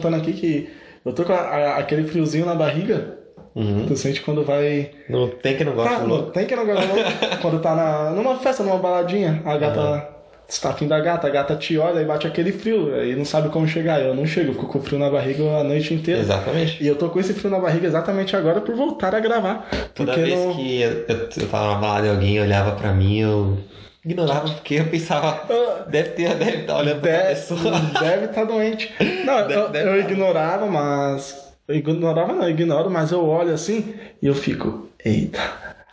contando aqui que eu tô com a- a- aquele friozinho na barriga. Uhum. Tu sente quando vai. Não tem que não gosta Tá, louco. tem que não gosta louco. quando tá na, numa festa, numa baladinha, a gata. Você tá afim da gata, a gata te olha e bate aquele frio, aí não sabe como chegar. Eu não chego, eu fico com frio na barriga a noite inteira. Exatamente. E eu tô com esse frio na barriga exatamente agora por voltar a gravar. Toda vez não... que eu, eu, eu tava na balada e alguém olhava pra mim, eu ignorava porque eu pensava, deve ter, deve estar olhando pra Deve, pessoa. deve estar doente. Não, Deve- eu, deve eu tá. ignorava, mas. Eu ignorava não, eu ignoro, mas eu olho assim e eu fico, eita.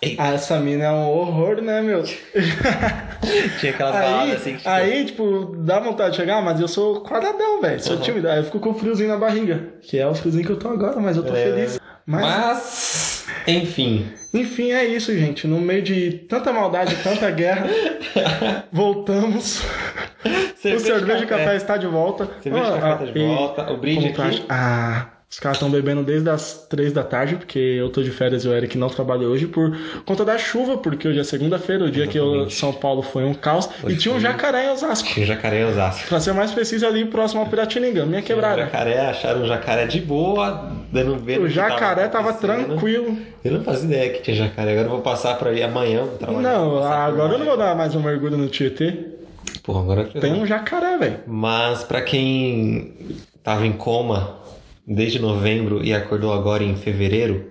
Eita. Ah, essa mina é um horror, né, meu? Tinha aquelas baladas Aí, assim que tipo, aí, tipo, dá vontade de chegar, mas eu sou quadradão, velho. Sou Uhum. tímido. Aí eu fico com friozinho na barriga. Que é o friozinho que eu tô agora, mas eu tô É. feliz. Mas, Mas, enfim. Enfim, é isso, gente. No meio de tanta maldade, tanta guerra, voltamos. o cerveja e café está de volta. Cerveja Ah, café tá de volta. O brinde aqui. Ah, os caras estão bebendo desde as três da tarde, porque eu tô de férias e o Eric não trabalha hoje por conta da chuva, porque hoje é segunda-feira, o dia que eu, Exatamente. São Paulo foi um caos. e tinha um jacaré em Osasco. Tinha um jacaré em Osasco. Pra ser mais preciso, ali próximo ao Piratininga, minha O quebrada. jacaré, acharam um jacaré de boa, dando ver. O jacaré tava tranquilo. Eu não fazia ideia que tinha jacaré. Agora eu vou passar pra ir amanhã. Trabalhar, Não, por agora eu não lá. vou dar mais um mergulho no Tietê. Porra, agora Tem um jacaré, velho. Mas pra quem tava em coma desde novembro e acordou agora em fevereiro,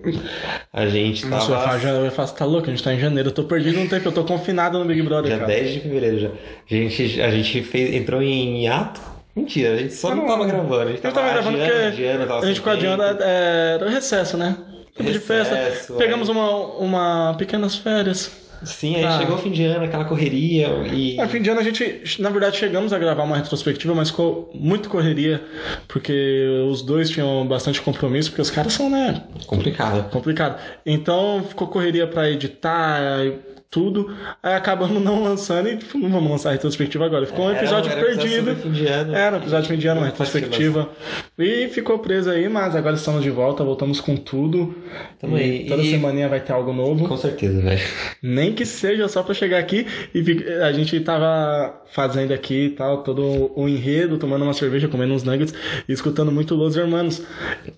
a gente tava. Nossa, eu já- eu você tá louco? A gente tá em janeiro. Eu tô perdido no tempo, eu tô confinado no Big Brother, Dia cara. 10 de fevereiro já. A gente, a gente fez, entrou em hiato. Mentira, a gente só não, Não, tava gravando. A gente tava, tava gravando adiando, porque adiando, tava a gente ficou adiando, é, era o recesso, né? Tempo de festa. Pegamos aí. uma, uma pequenas férias. Sim, aí Ah. chegou o fim de ano, aquela correria e. No fim de ano a gente, na verdade, chegamos a gravar uma retrospectiva, mas ficou muito correria, porque os dois tinham bastante compromisso, porque os caras são, né, Complicado. complicado. Então ficou correria pra editar tudo. Aí acabamos não lançando e tipo, não vamos lançar a retrospectiva agora. Ficou um Era- episódio era episódio perdido. Era um episódio de ano, uma retrospectiva. E ficou preso aí, mas agora estamos de volta, voltamos com tudo. Tamo E. Toda E- semaninha vai ter algo novo. Com certeza, velho. Nem que seja só pra chegar aqui e a gente tava fazendo aqui e tal, todo o enredo, tomando uma cerveja, comendo uns nuggets e escutando muito Los Hermanos.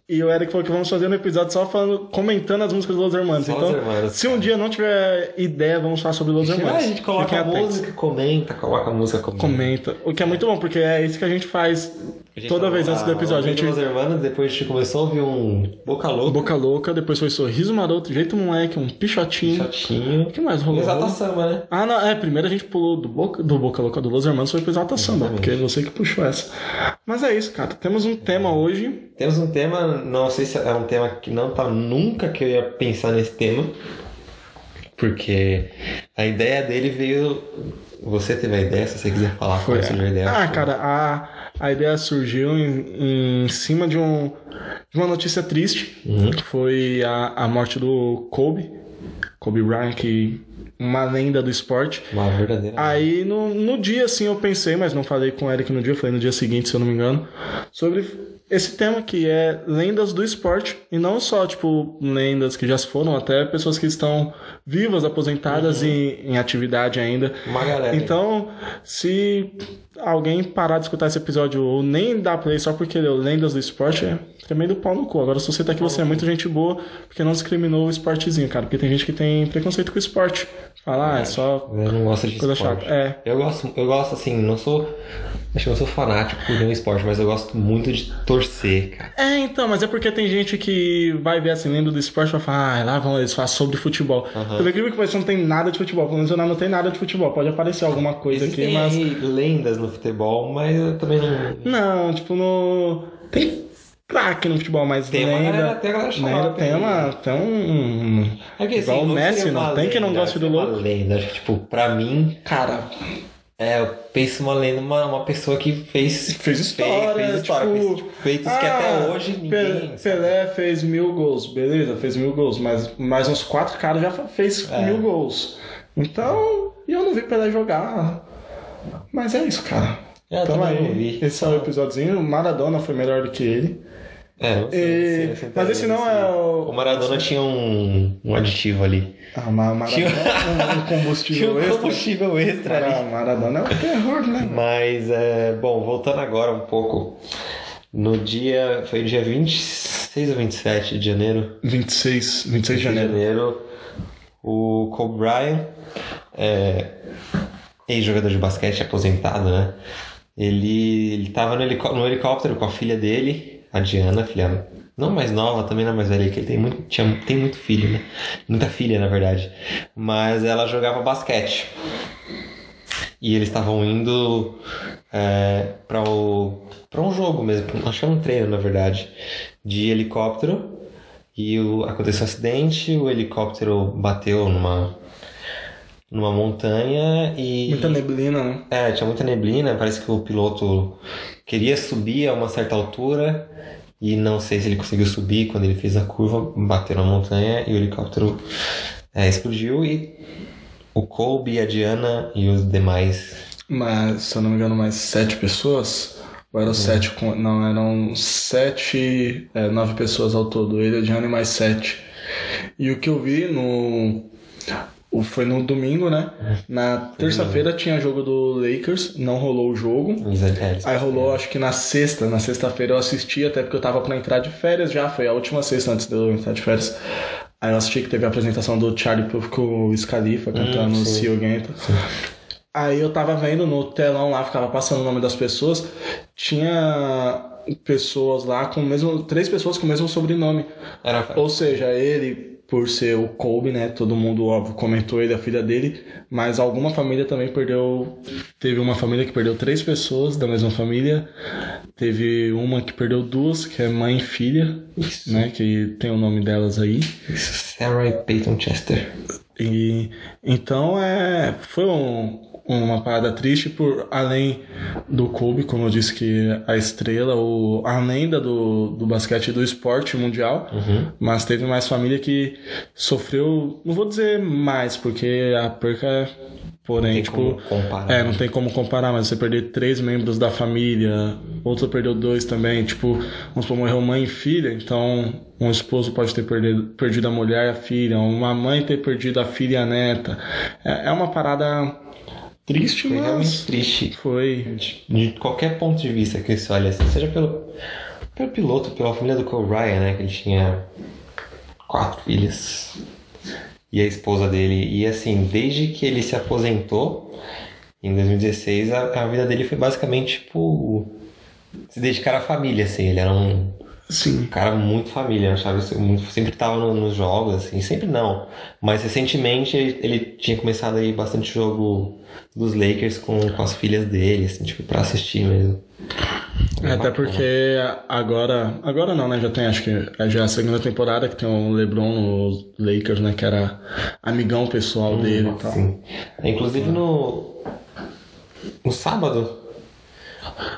E o Eric falou que vamos fazer um episódio só falando, comentando as músicas dos Los Hermanos. Só então, Hermanos, se um dia não tiver ideia, vamos falar sobre Los Hermanos. Ah, a gente coloca a música, comenta, coloca a música, comenta. Comenta. O que é muito bom, porque é isso que a gente faz A gente toda vez antes do episódio. A gente Los Hermanos, depois a gente começou a ouvir um Boca Louca, boca louca, depois foi sorriso maroto, jeito moleque, um pichotinho. chatinho. O que mais rolou? Exata samba, né? Ah, não, é, primeiro a gente pulou do Boca, do Boca Louca do Los Hermanos foi pro Exalta Samba, porque é você que puxou essa. Mas é isso, cara. Temos um tema hoje. Temos um tema, não sei se é um tema que não tá nunca que eu ia pensar nesse tema. Porque a ideia dele veio. Você teve a ideia, se você quiser falar qual surgiu a ideia. Ah, cara, a, a ideia surgiu em, em cima de, um, de uma notícia triste, Uhum. que foi a, a morte do Kobe. Kobe Bryant, que uma lenda do esporte. Uma verdadeira. Aí no, no dia assim eu pensei, mas não falei com o Eric no dia, falei no dia seguinte, se eu não me engano, sobre esse tema que é lendas do esporte. E não só, tipo, lendas que já se foram, até pessoas que estão vivas, aposentadas e em atividade ainda. Uma galera. Então, se alguém parar de escutar esse episódio ou nem dar play só porque leu Lendas do Esporte, é tremendo pau no cu. Agora, se você tá aqui, você é muito gente boa, porque não discriminou o esportezinho, cara. Porque tem gente que tem preconceito com o esporte. Fala, ah, é só Eu não gosto de coisa esporte. chata. É. Eu gosto, eu gosto assim, não sou. Acho que eu não sou fanático por nenhum esporte, mas eu gosto muito de torcer, cara. É, então, mas é porque tem gente que vai ver assim, lendo do esporte e vai falar, ah, lá vão eles falam sobre futebol. Aham. Pelo incrível que pareça, não tem nada de futebol. Pelo menos eu não tem nada de futebol. Pode aparecer alguma coisa Existem aqui, mas. lendas no futebol, mas eu também não. Não, tipo, no. Tem craque no futebol, mas Tem uma lenda. galera- tem a galera lenda tem uma. Tem um. É que, Igual o não Messi, não uma tem quem não goste do seria louco. Uma lenda, acho que, tipo, pra mim, Cara, é, eu penso uma lenda, uma, uma pessoa que fez. fez história. Fez, fez história, tipo, fez tipo, feitos que ah, até hoje ninguém. Pelé fez mil gols, beleza, fez mil gols, mas mais uns quatro caras já fez É. mil gols. Então, e eu não vi Pelé jogar. Mas é isso, cara. É, eu então aí, vi. esse é o episódiozinho. Maradona foi melhor do que ele. É, não sei, E- sei, mas esse não é o. O Maradona tinha um, um aditivo ali. Ah, Ma- Maradona Tinha- um, um Tinha combustível um extra. combustível extra ali. Maradona é o terror, né? Mas, é, bom, voltando agora um pouco. No dia. Foi dia 26 ou 27 de janeiro? 26, 26 de janeiro. janeiro, o Kobe Bryant, é, ex-jogador de basquete aposentado, né? Ele, ele tava no, helicó- no helicóptero com a filha dele, a Diana, filha não mais nova, também não mais velha, que ele tem muito, tinha, tem muito filho, né? Muita filha, na verdade. Mas ela jogava basquete. E eles estavam indo é, para um jogo mesmo, acho que um treino, na verdade, de helicóptero. E o, aconteceu um acidente, o helicóptero bateu numa, numa montanha e. Muita neblina, né? É, tinha muita neblina, parece que o piloto queria subir a uma certa altura e não sei se ele conseguiu subir quando ele fez a curva, bateu na montanha e o helicóptero é, explodiu e o Kobe, a Diana e os demais. Mas, se eu não me engano, mais sete pessoas. Ou eram sete com. Não, eram sete. É, nove pessoas ao todo. Ele, a Diana e mais sete. E o que eu vi no. Foi no domingo, né? Na terça-feira tinha jogo do Lakers, não rolou o jogo. É, eles- Aí rolou, acho que na sexta. Na sexta-feira eu assisti, até porque eu tava pra entrar de férias já. Foi a última sexta antes de eu entrar de férias. Aí eu assisti que teve a apresentação do Charlie Puth com o Scalifa cantando o See You Again. Aí eu tava vendo no telão lá, ficava passando o nome das pessoas. Tinha pessoas lá com o mesmo. Três pessoas com o mesmo sobrenome. Era, Ou seja, ele, por ser o Kobe, né? Todo mundo, óbvio, comentou ele, a filha dele. Mas alguma família também perdeu. Teve uma família que perdeu três pessoas da mesma família. Teve uma que perdeu duas, que é mãe e filha, né? Que tem o nome delas aí. Sarah e Peyton Chester. E então é foi um- uma parada triste por além do Kobe, como eu disse que a estrela, o, a lenda do, do basquete e do esporte mundial, mas teve mais família que sofreu, não vou dizer mais, porque a perca é porém, Tem tipo, como comparar. é, não tem como comparar, mas você perder três membros da família, outro perdeu dois também, tipo, vamos supor, morreu mãe e filha, então um esposo pode ter perdido, perdido a mulher e a filha, uma mãe ter perdido a filha e a neta. É, é uma parada triste, Foi realmente mas triste. foi. de qualquer ponto de vista que você olha, assim, seja pelo, pelo piloto, pela família do Kobe Bryant, né, que ele tinha quatro filhas e a esposa dele, e assim, desde que ele se aposentou em 2016, a, a vida dele foi basicamente tipo se dedicar à família, assim, ele era um Sim. cara muito família, sabe? Muito- Sempre tava no- nos jogos, assim, sempre não. Mas recentemente ele, ele tinha começado aí bastante jogo dos Lakers com, com as filhas dele, assim, tipo, pra assistir mesmo. É, Até porque agora. Agora não, né? Já tem, acho que é já a segunda temporada que tem o LeBron nos Lakers, né? Que era amigão pessoal dele e tal. Sim. Inclusive no. No sábado.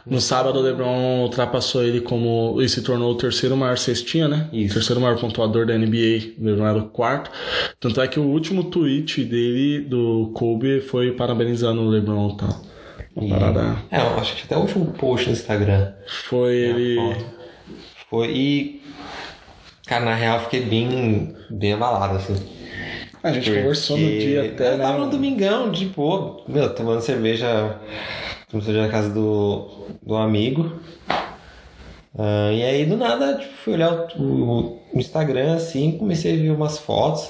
No sábado, o LeBron ultrapassou ele como. e se tornou o terceiro maior cestinha, né? Isso. O terceiro maior pontuador da NBA. O LeBron era o quarto. Tanto é que o último tweet dele, do Kobe, foi parabenizando o LeBron e tal. Uma parada. É, eu acho que até o último post no Instagram. Foi ele. Foi. E. Cara, na real eu fiquei bem. bem abalado, assim. A gente conversou no dia até, eu né? tava no domingão, de boa, meu, tomando cerveja, tomando cerveja na casa do, do amigo. Ah, e aí, do nada, tipo, fui olhar o, o Instagram, assim, comecei a ver umas fotos.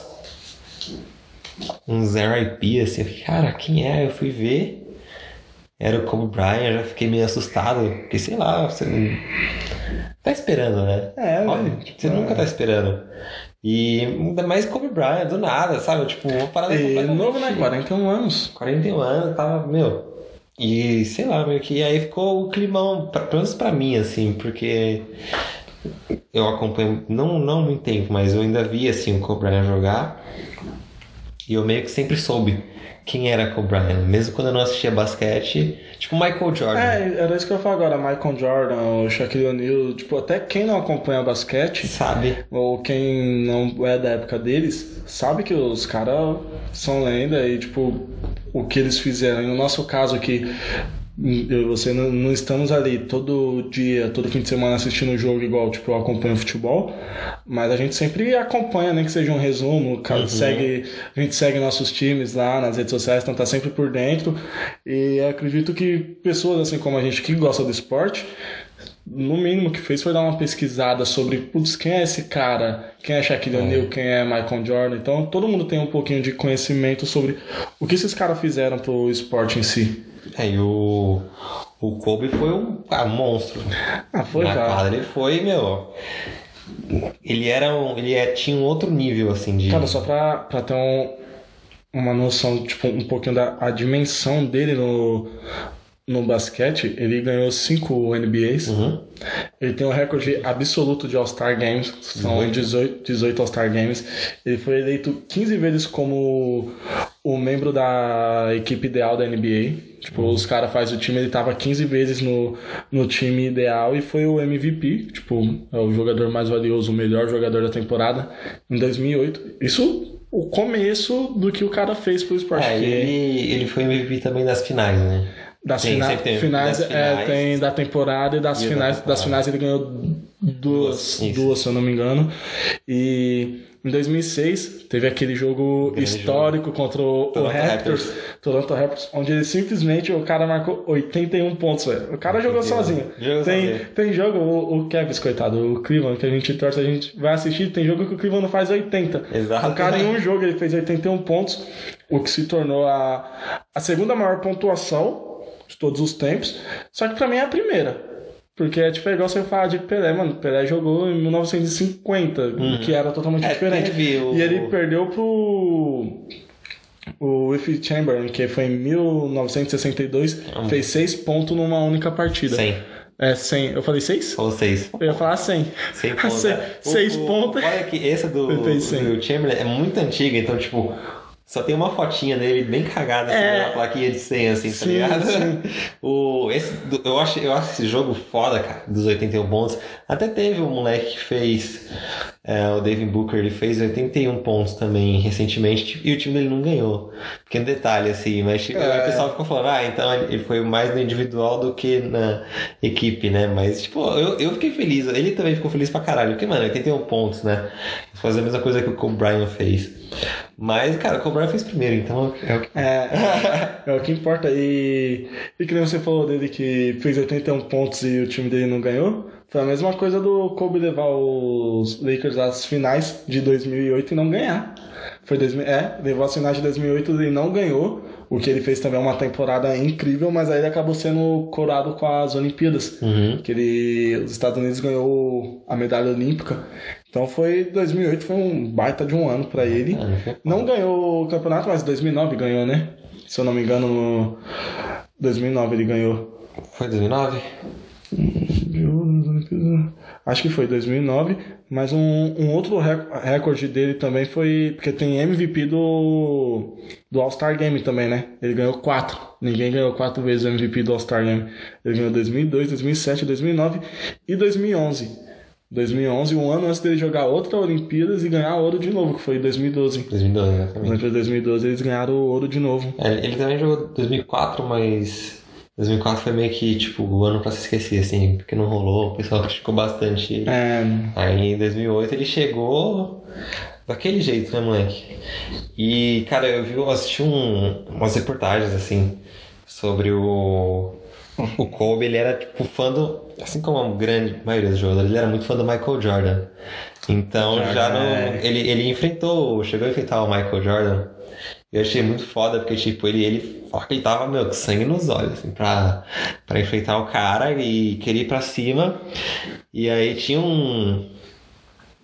Um Zero IP, assim, eu fiquei, cara, quem é? Eu fui ver. Era o Kobe Bryant, eu já fiquei meio assustado, porque sei lá, você não tá esperando, né? É, Óbvio, tipo, você nunca tá esperando. E ainda mais Kobe Bryant, do nada, sabe? Tipo, uma parada E completamente- novo, né? 41 anos. 41 anos, tava, meu. E sei lá, meio que aí ficou o climão, pra, pelo menos pra mim, assim, porque eu acompanho, não, não muito tempo, mas eu ainda vi, assim, o Kobe Bryant jogar. E eu meio que sempre soube quem era Kobe Bryant, mesmo quando eu não assistia basquete, tipo Michael Jordan. É, era isso que eu ia falar agora. Michael Jordan, o Shaquille O'Neal, tipo, até quem não acompanha basquete, Sabe? ou quem não é da época deles, sabe que os caras são lenda e, tipo, o que eles fizeram. E no nosso caso aqui, eu e você não, não estamos ali todo dia, todo fim de semana assistindo o jogo igual, tipo, eu acompanho futebol, mas a gente sempre acompanha, nem que seja um resumo, ca- segue, a gente segue nossos times lá nas redes sociais, então tá sempre por dentro. E acredito que pessoas assim como a gente que gosta do esporte no mínimo, que fez foi dar uma pesquisada sobre, putz, quem é esse cara? Quem é Shaquille É. O'Neal? Quem é Michael Jordan? Então, todo mundo tem um pouquinho de conhecimento sobre o que esses caras fizeram pro esporte em si. É, e o, o Kobe foi um, um monstro. Ah, foi, Na cara. quadra ele foi, meu. Ele era um. Ele é- tinha um outro nível, assim, de. Cara, só pra, pra ter um- uma noção, tipo, um pouquinho da a dimensão dele no, no basquete, ele ganhou 5 NBAs. Uhum. Ele tem o recorde absoluto de All-Star Games, são 18, 18 All-Star Games. Ele foi eleito 15 vezes como o membro da equipe ideal da NBA. Tipo, os caras fazem o time, ele tava 15 vezes no, no time ideal e foi o MVP, tipo, é o jogador mais valioso, o melhor jogador da temporada em 2008. Isso o começo do que o cara fez pro esporte. É, ele, ele foi MVP também das finais, né? Das Tem, fina- tem finais, das é, finais. tem da temporada e das E da finais. temporada. Das finais ele ganhou duas, Duas, isso. duas, se eu não me engano. E em 2006 teve aquele jogo Grande histórico contra o, o Toronto Raptors, Raptors. Toronto Raptors, onde ele simplesmente o cara marcou 81 pontos, velho. O cara jogou 81. sozinho. Jogou tem, sozinho. tem jogo, o, o Kevin, coitado, o Cleveland, que a gente torce, a gente vai assistir, tem jogo que o Cleveland faz 80. Exato. O cara em um jogo ele fez 81 pontos, o que se tornou a, a segunda maior pontuação de todos os tempos. Só que pra mim é a primeira. Porque é tipo é igual você falar de Pelé, mano. Pelé jogou em 1950, o que era totalmente É, diferente. o- E ele perdeu pro. O Wiffy Chamberlain, que foi em 1962, fez seis pontos numa única partida. 100. É, 100. Eu falei seis? Falou seis. Eu ia falar 100. 100 Ah, pontos. se- né? O- Seis o- pontos. Olha que esse do, Ele fez 100. do Chamberlain é muito antigo, então, tipo, só tem uma fotinha dele bem cagada assim, É. na plaquinha de 100, assim, tá Sim, ligado? sim. O, esse, eu, acho, eu acho esse jogo foda, cara, dos 81 pontos. Até teve um moleque que fez, é, o Devin Booker, ele fez 81 pontos também recentemente, tipo, e o time dele não ganhou. Pequeno detalhe, assim, mas tipo, É. o pessoal ficou falando, ah, então ele foi mais no individual do que na equipe, né? Mas, tipo, eu, eu fiquei feliz. Ele também ficou feliz pra caralho. Porque, mano, 81 pontos, né? Fazer a mesma coisa que o Bryant fez. Mas, cara, o Bryant fez primeiro, então é o que. É, é o que importa. E, e que nem você falou dele que fez 81 pontos e o time dele não ganhou. Foi a mesma coisa do Kobe levar os Lakers às finais de 2008 e não ganhar. Foi 2000, é, levou as finais de 2008 e não ganhou. O que ele fez também é uma temporada incrível, mas aí ele acabou sendo coroado com as Olimpíadas. Uhum. Que ele, os Estados Unidos ganhou a medalha olímpica. Então foi 2008 foi um baita de um ano pra ele. Ah, não ganhou o campeonato, mas 2009 ganhou, né? Se eu não me engano, no 2009 ele ganhou. Foi 2009? Acho que foi 2009, mas um, um outro rec- recorde dele também foi porque tem MVP do do All-Star Game também, né? Ele ganhou quatro. Ninguém ganhou quatro vezes o MVP do All-Star Game. Ele ganhou 2002, 2007, 2009 e 2011. 2011, um ano antes dele jogar outra Olimpíadas e ganhar ouro de novo, que foi em 2012. 2012, exatamente. Durante 2012 eles ganharam ouro de novo. É, ele também jogou 2004, mas 2004 foi meio que, tipo, o ano pra se esquecer, assim, porque não rolou, o pessoal criticou bastante. É, Aí em 2008 ele chegou daquele jeito, né, moleque? E, cara, eu vi, eu assisti um, umas reportagens, assim, sobre o. O Kobe, ele era, tipo, fã do. Assim como a grande maioria dos jogadores, ele era muito fã do Michael Jordan. Então, Jordan, já no. é. Ele, ele enfrentou, chegou a enfrentar o Michael Jordan. Eu achei muito foda, porque, tipo, ele, ele ele tava, meu, com sangue nos olhos, assim, pra, pra o cara e queria ir pra cima. E aí tinha um,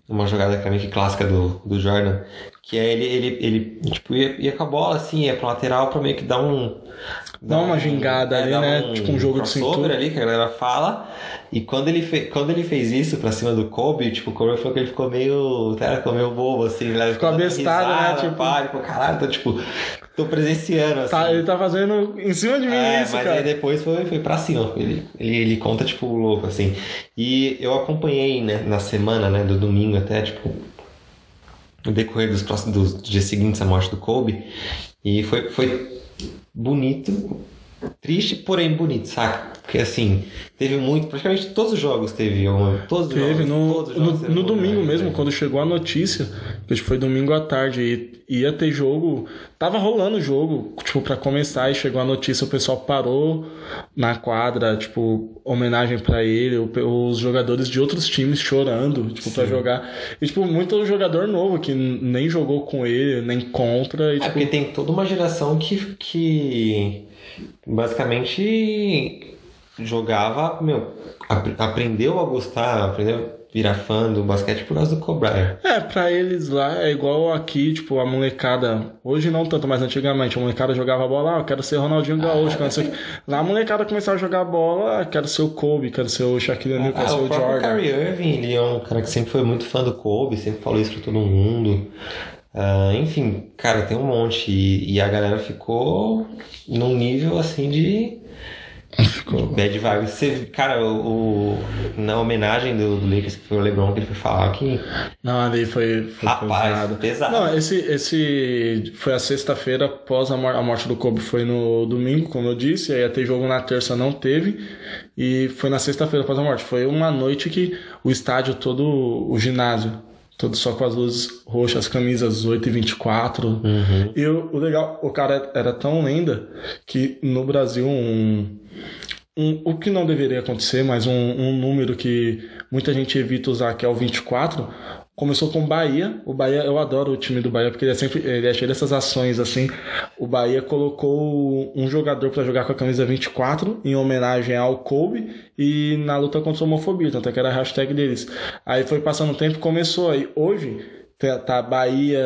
uma jogada que meio que clássica do, do Jordan, que é ele, ele, ele tipo, ia, ia com a bola, assim, ia pra lateral pra meio que dar um... Dá uma gingada ali, dar né? Tipo um jogo de cintura. ali, que a galera fala. E quando ele, fe, quando ele fez isso pra cima do Kobe, tipo, o Kobe falou que ele ficou meio... Cara, ficou meio bobo, assim. Né? Ficou dando abestado, né? risada, Tipo- Pá, tipo, caralho, tô, tipo, tô presenciando, assim. Tá, ele tá fazendo em cima de mim É, isso, mas cara. aí depois foi, foi pra cima. Ele, ele, ele conta, tipo, louco, assim. E eu acompanhei, né, na semana, né, do domingo até, tipo, no decorrer dos, próximos, dos dias seguintes à morte do Kobe. E foi, foi bonito triste, porém bonito, saca? Porque assim, teve muito, praticamente todos os jogos teve uma, todos os Teve jogos, no, todos os jogos no, no domingo mesmo, quando chegou a notícia, que tipo, foi domingo à tarde e ia ter jogo, tava rolando o jogo, tipo, pra começar e chegou a notícia, o pessoal parou na quadra, tipo, homenagem pra ele, os jogadores de outros times chorando, tipo, pra jogar. E, tipo, muito jogador novo que nem jogou com ele, nem contra, e, É, tipo, porque tem toda uma geração que, que basicamente jogava, meu, ap- aprendeu a gostar, aprendeu a virar fã do basquete por causa do Kobe. É, pra eles lá é igual aqui, tipo, a molecada. Hoje não tanto, mas antigamente a molecada jogava bola, ah, eu quero ser Ronaldinho Gaúcho, quero ser. Lá a molecada começava a jogar bola, ah, quero ser o Kobe, quero ser o Shaquille O'Neal, quero Ah, ser o o Jordan. Kyrie Irving, ele é um cara que sempre foi muito fã do Kobe, sempre falou isso pra todo mundo. Ah, enfim, cara, tem um monte. E, e a galera ficou num nível assim de. Ficou. Bad vibes. Você, cara, o, o- na homenagem do, do Lakers, que foi o LeBron, que ele foi falar que. Não, ali foi. foi Rapaz, pesado. pesado. Não, esse, esse foi a sexta-feira após a morte do Kobe, foi no domingo, como eu disse, aí ia ter jogo na terça, não teve, e foi na sexta-feira após a morte. Foi uma noite que o estádio todo, o ginásio, todo só com as luzes roxas, camisas 8 e 24. Uhum. E o, o legal, o cara era tão lenda que no Brasil um. Um, o que não deveria acontecer, mas um, um número que muita gente evita usar, que é o 24, começou com o Bahia. O Bahia, eu adoro o time do Bahia, porque ele é sempre ele é cheio dessas ações assim. O Bahia colocou um jogador para jogar com a camisa 24 em homenagem ao Kobe e na luta contra a homofobia, tanto é que era a hashtag deles. Aí foi passando o tempo começou. Aí hoje tá, tá Bahia,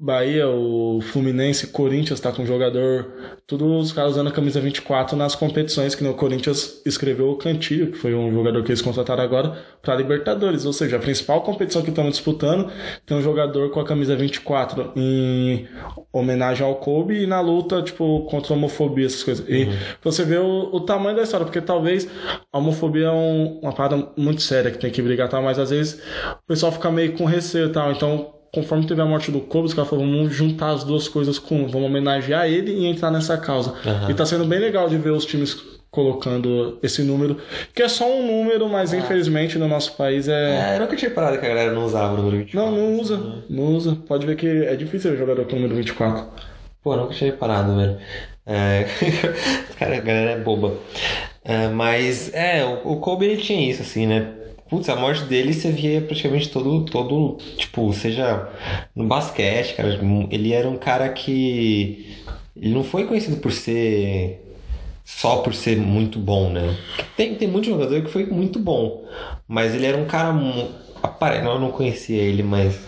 Bahia, o Fluminense, Corinthians tá com jogador, todos os caras usando a camisa 24 nas competições, que no Corinthians escreveu o Cantilho, que foi um jogador que eles contrataram agora para Libertadores, ou seja, a principal competição que estamos disputando tem um jogador com a camisa 24 em homenagem ao Kobe e na luta, tipo, contra a homofobia, essas coisas. E pra você ver o, o tamanho da história, porque talvez a homofobia é um- uma parada muito séria que tem que brigar, tal, mas às vezes o pessoal fica meio com receio e tal, então conforme teve a morte do Kobe, os caras falaram, vamos juntar as duas coisas com, um, vamos homenagear ele e entrar nessa causa. Aham. E tá sendo bem legal de ver os times colocando esse número, que é só um número, mas infelizmente no nosso país é... É, eu nunca tinha parado que a galera não usava o número 24. Não, não usa, não usa. Pode ver que é difícil ver jogador com o número 24. Pô, nunca tinha reparado, velho. É... Cara, a galera é boba. É, mas, é, o, o Kobe ele tinha isso, assim, né? Putz, a morte dele você via praticamente todo, todo, tipo, seja no basquete, cara. Ele era um cara que. Ele não foi conhecido por ser. Só por ser muito bom, né? Tem, tem muito jogador que foi muito bom. Mas ele era um cara. apare- Eu não conhecia ele, mas.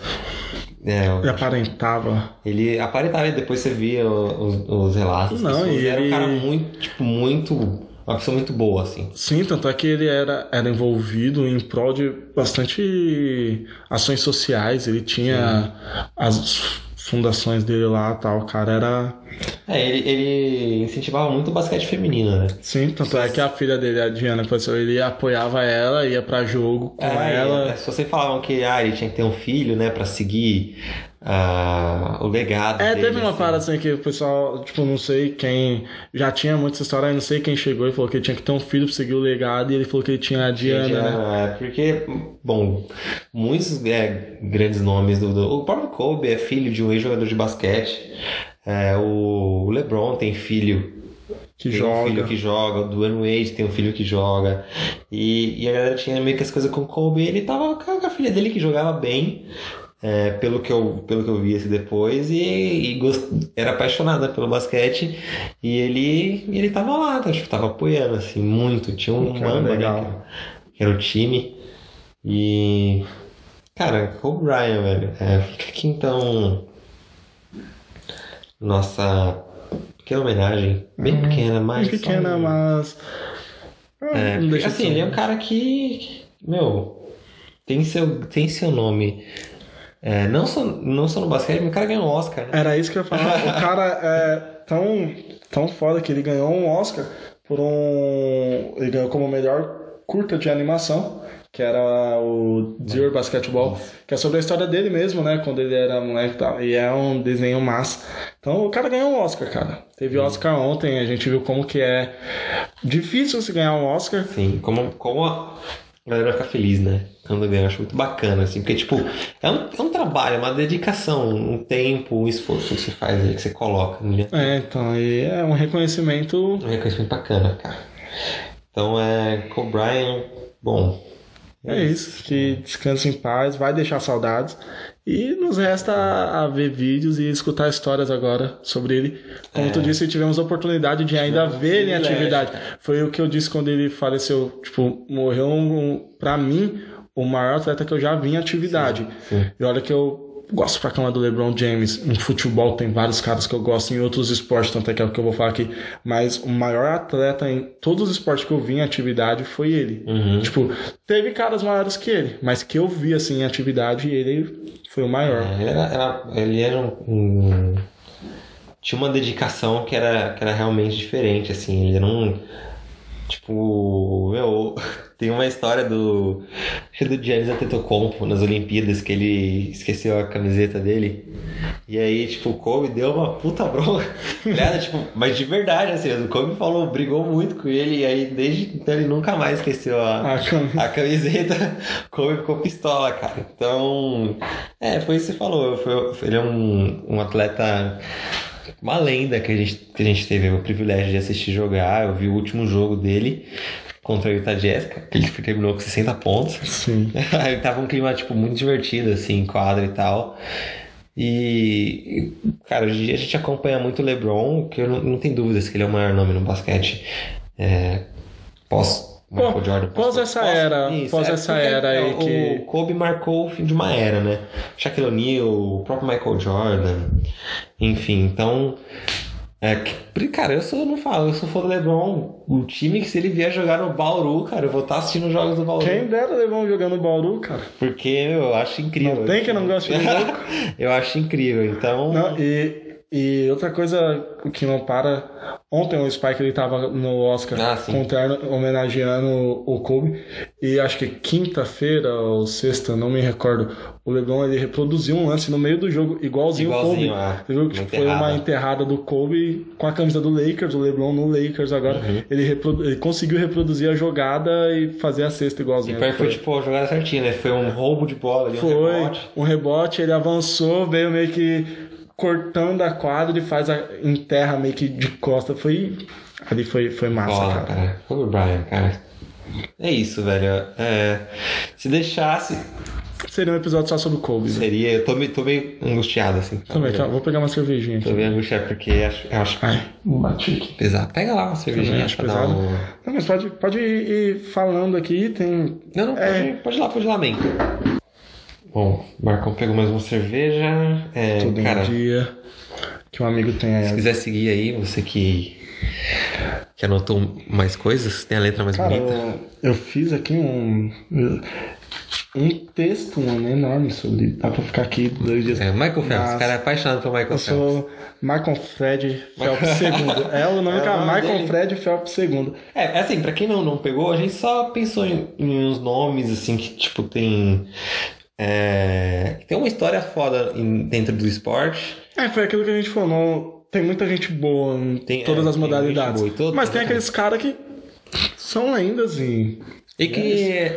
É, Ele aparentava. ele aparentava, e depois você via os, os relatos. Não, e era um ele- cara muito, tipo, muito. Uma pessoa muito boa, assim. Sim, tanto é que ele era, era envolvido em prol de bastante ações sociais. Ele tinha as fundações dele lá tal. O cara era. É, ele, ele incentivava muito o basquete feminino, né? Sim, tanto é que a filha dele, a Diana, ele apoiava ela, ia pra jogo com É, ela. e as pessoas sempre falavam que ah, ele tinha que ter um filho, né, pra seguir ah, o legado É, dele. teve uma assim. parada assim que o pessoal, tipo, não sei quem. Já tinha muita história, eu não sei quem chegou e falou que ele tinha que ter um filho pra seguir o legado, e ele falou que ele tinha a Diana, Gente, né? é, porque, bom, muitos é, grandes nomes do, do- O próprio Kobe é filho de um ex-jogador de basquete. É, o LeBron tem filho Que tem joga. um filho que joga, o Dwayne Wade tem um filho que joga. E, e a galera tinha meio que as coisas com o Kobe. Ele tava com a filha dele que jogava bem, é, pelo, que eu, pelo que eu vi depois, e, e gost- era apaixonada pelo basquete. E ele, ele tava lá, tá, tipo, tava apoiando assim, muito. Tinha um Cara, mamba, legal. né? Que era o time. E. Cara, Kobe Bryant, velho. É, fica aqui então. Nossa pequena homenagem. Bem pequena, mas. Bem pequena, só mas. É, não deixa de assim, ele é um- um cara que. Meu. Tem seu, tem seu nome. É, não, só, não só no basquete, mas o cara ganhou um Oscar, né? Era isso que eu ia falar. O cara é tão, tão foda que ele ganhou um Oscar por um. Ele ganhou como melhor curta de animação, que era o Dear Basketball, que é sobre a história dele mesmo, né? Quando ele era moleque e tal. E é um desenho massa. Então o cara ganhou um Oscar, cara. Teve Oscar ontem, a gente viu como que é difícil se ganhar um Oscar. Sim, como, como a galera fica feliz, né? Quando ganha, eu acho muito bacana, assim, porque, tipo, é um, é um trabalho, é uma dedicação, um tempo, um esforço que você faz aí, que você coloca, né? É, então, e é um reconhecimento. Um reconhecimento bacana, cara. Então é. Kobe Bryant, bom. É isso, que descanse em paz, vai deixar saudades. E nos resta a, ver vídeos e escutar histórias agora sobre ele. Como tu disse, tivemos a oportunidade de ainda ver ele em atividade. Foi o que eu disse quando ele faleceu. Tipo, morreu, um, pra mim, o maior atleta que eu já vi em atividade. sim. E olha que eu gosto pra cama do LeBron James. Em futebol tem vários caras que eu gosto, em outros esportes, tanto é que é o que eu vou falar aqui. Mas o maior atleta em todos os esportes que eu vi em atividade foi ele. Uhum. Tipo, teve caras maiores que ele, mas que eu vi assim em atividade, ele foi o maior. É, Ele era, era- ele era um, um- Tinha uma dedicação que era, que era realmente diferente, assim. Ele era um. Tipo, meu, tem uma história do. Que do Giannis Antetokounmpo nas Olimpíadas que ele esqueceu a camiseta dele. E aí, tipo, o Kobe deu uma puta bronca. Nada, tipo, mas de verdade, assim, o Kobe falou, brigou muito com ele, e aí desde então ele nunca mais esqueceu a, A cam- a camiseta, o Kobe ficou pistola, cara. Então, é, foi isso que você falou. Foi- ele é um, um atleta, uma lenda que a, gente, que a gente teve o privilégio de assistir jogar. Eu vi o último jogo dele contra o Utah Jazz, que ele terminou com 60 pontos. Sim. Aí tava um clima, tipo, muito divertido, assim, em quadra e tal. E, cara, hoje em dia a gente acompanha muito o LeBron, que eu não, não tenho dúvidas que ele é o maior nome no basquete. É, pós Michael Pô, Jordan. pós essa era- pós é essa era aí é, que- O Kobe marcou o fim de uma era, né? Shaquille O'Neal, o próprio Michael Jordan. Enfim, então... É, que- cara, eu sou, não falo, eu sou fã do LeBron. O time que se ele vier jogar no Bauru, cara, eu vou estar assistindo os jogos do Bauru. Quem dera levar um jogando Bauru, cara. Porque eu acho incrível. Não tem quem não goste de louco. eu acho incrível, então. Não, e, e outra coisa que não para. Ontem o Spike ele tava no Oscar Ah, sim. com o terno homenageando o Kobe. E acho que quinta-feira ou sexta, não me recordo. O LeBron ele reproduziu um lance no meio do jogo, igualzinho, Igualzinho, o Kobe. Você viu que uma tipo, foi uma enterrada. do Kobe com a camisa do Lakers, o LeBron no Lakers agora. Uhum. Ele, reprodu- ele conseguiu reproduzir a jogada e fazer a cesta E igualzinho. pior que foi tipo a jogada certinha, né? Foi um roubo de bola ali, um Foi rebote. um rebote, ele avançou, veio meio que cortando a quadra e faz a enterra meio que de costa. Foi. Ali foi, foi massa, Bola, cara. cara. Bryant, cara. É isso, velho. É, se deixasse, Seria um episódio só sobre o Kobe. né? seria. Eu tô, meio- tô meio angustiado, assim. Também, calma, vou pegar uma cervejinha Tô aqui. meio angustiado porque acho, eu acho Ai, bati aqui. pesado. Pega lá uma Também cervejinha acho pesado. um. Não, mas pode, pode ir falando aqui, tem. Não, não, pode, É. pode ir lá, pode ir lá, man. Bom, Marcão pegou mais uma cerveja. É, Tudo cara, dia que um amigo tem Se aí. quiser seguir aí, você que, que anotou mais coisas, tem a letra mais Cara, bonita. eu, eu fiz aqui um. Um texto, mano, enorme sobre. Dá pra ficar aqui dois dias. É, Michael Phelps, Mas- o cara é apaixonado por Michael Eu Phelps. sou Michael Fred Phelps II. É o nome É cara, Michael dele. Fred Phelps II. É, é assim, pra quem não, não pegou, a gente só pensou em, em uns nomes, assim, que, tipo, tem... É, tem uma história foda em- dentro do esporte. É, foi aquilo que a gente falou. Tem muita gente boa em Tem- todas é, as modalidades. todas, mas tem aqueles caras que são lendas e. E que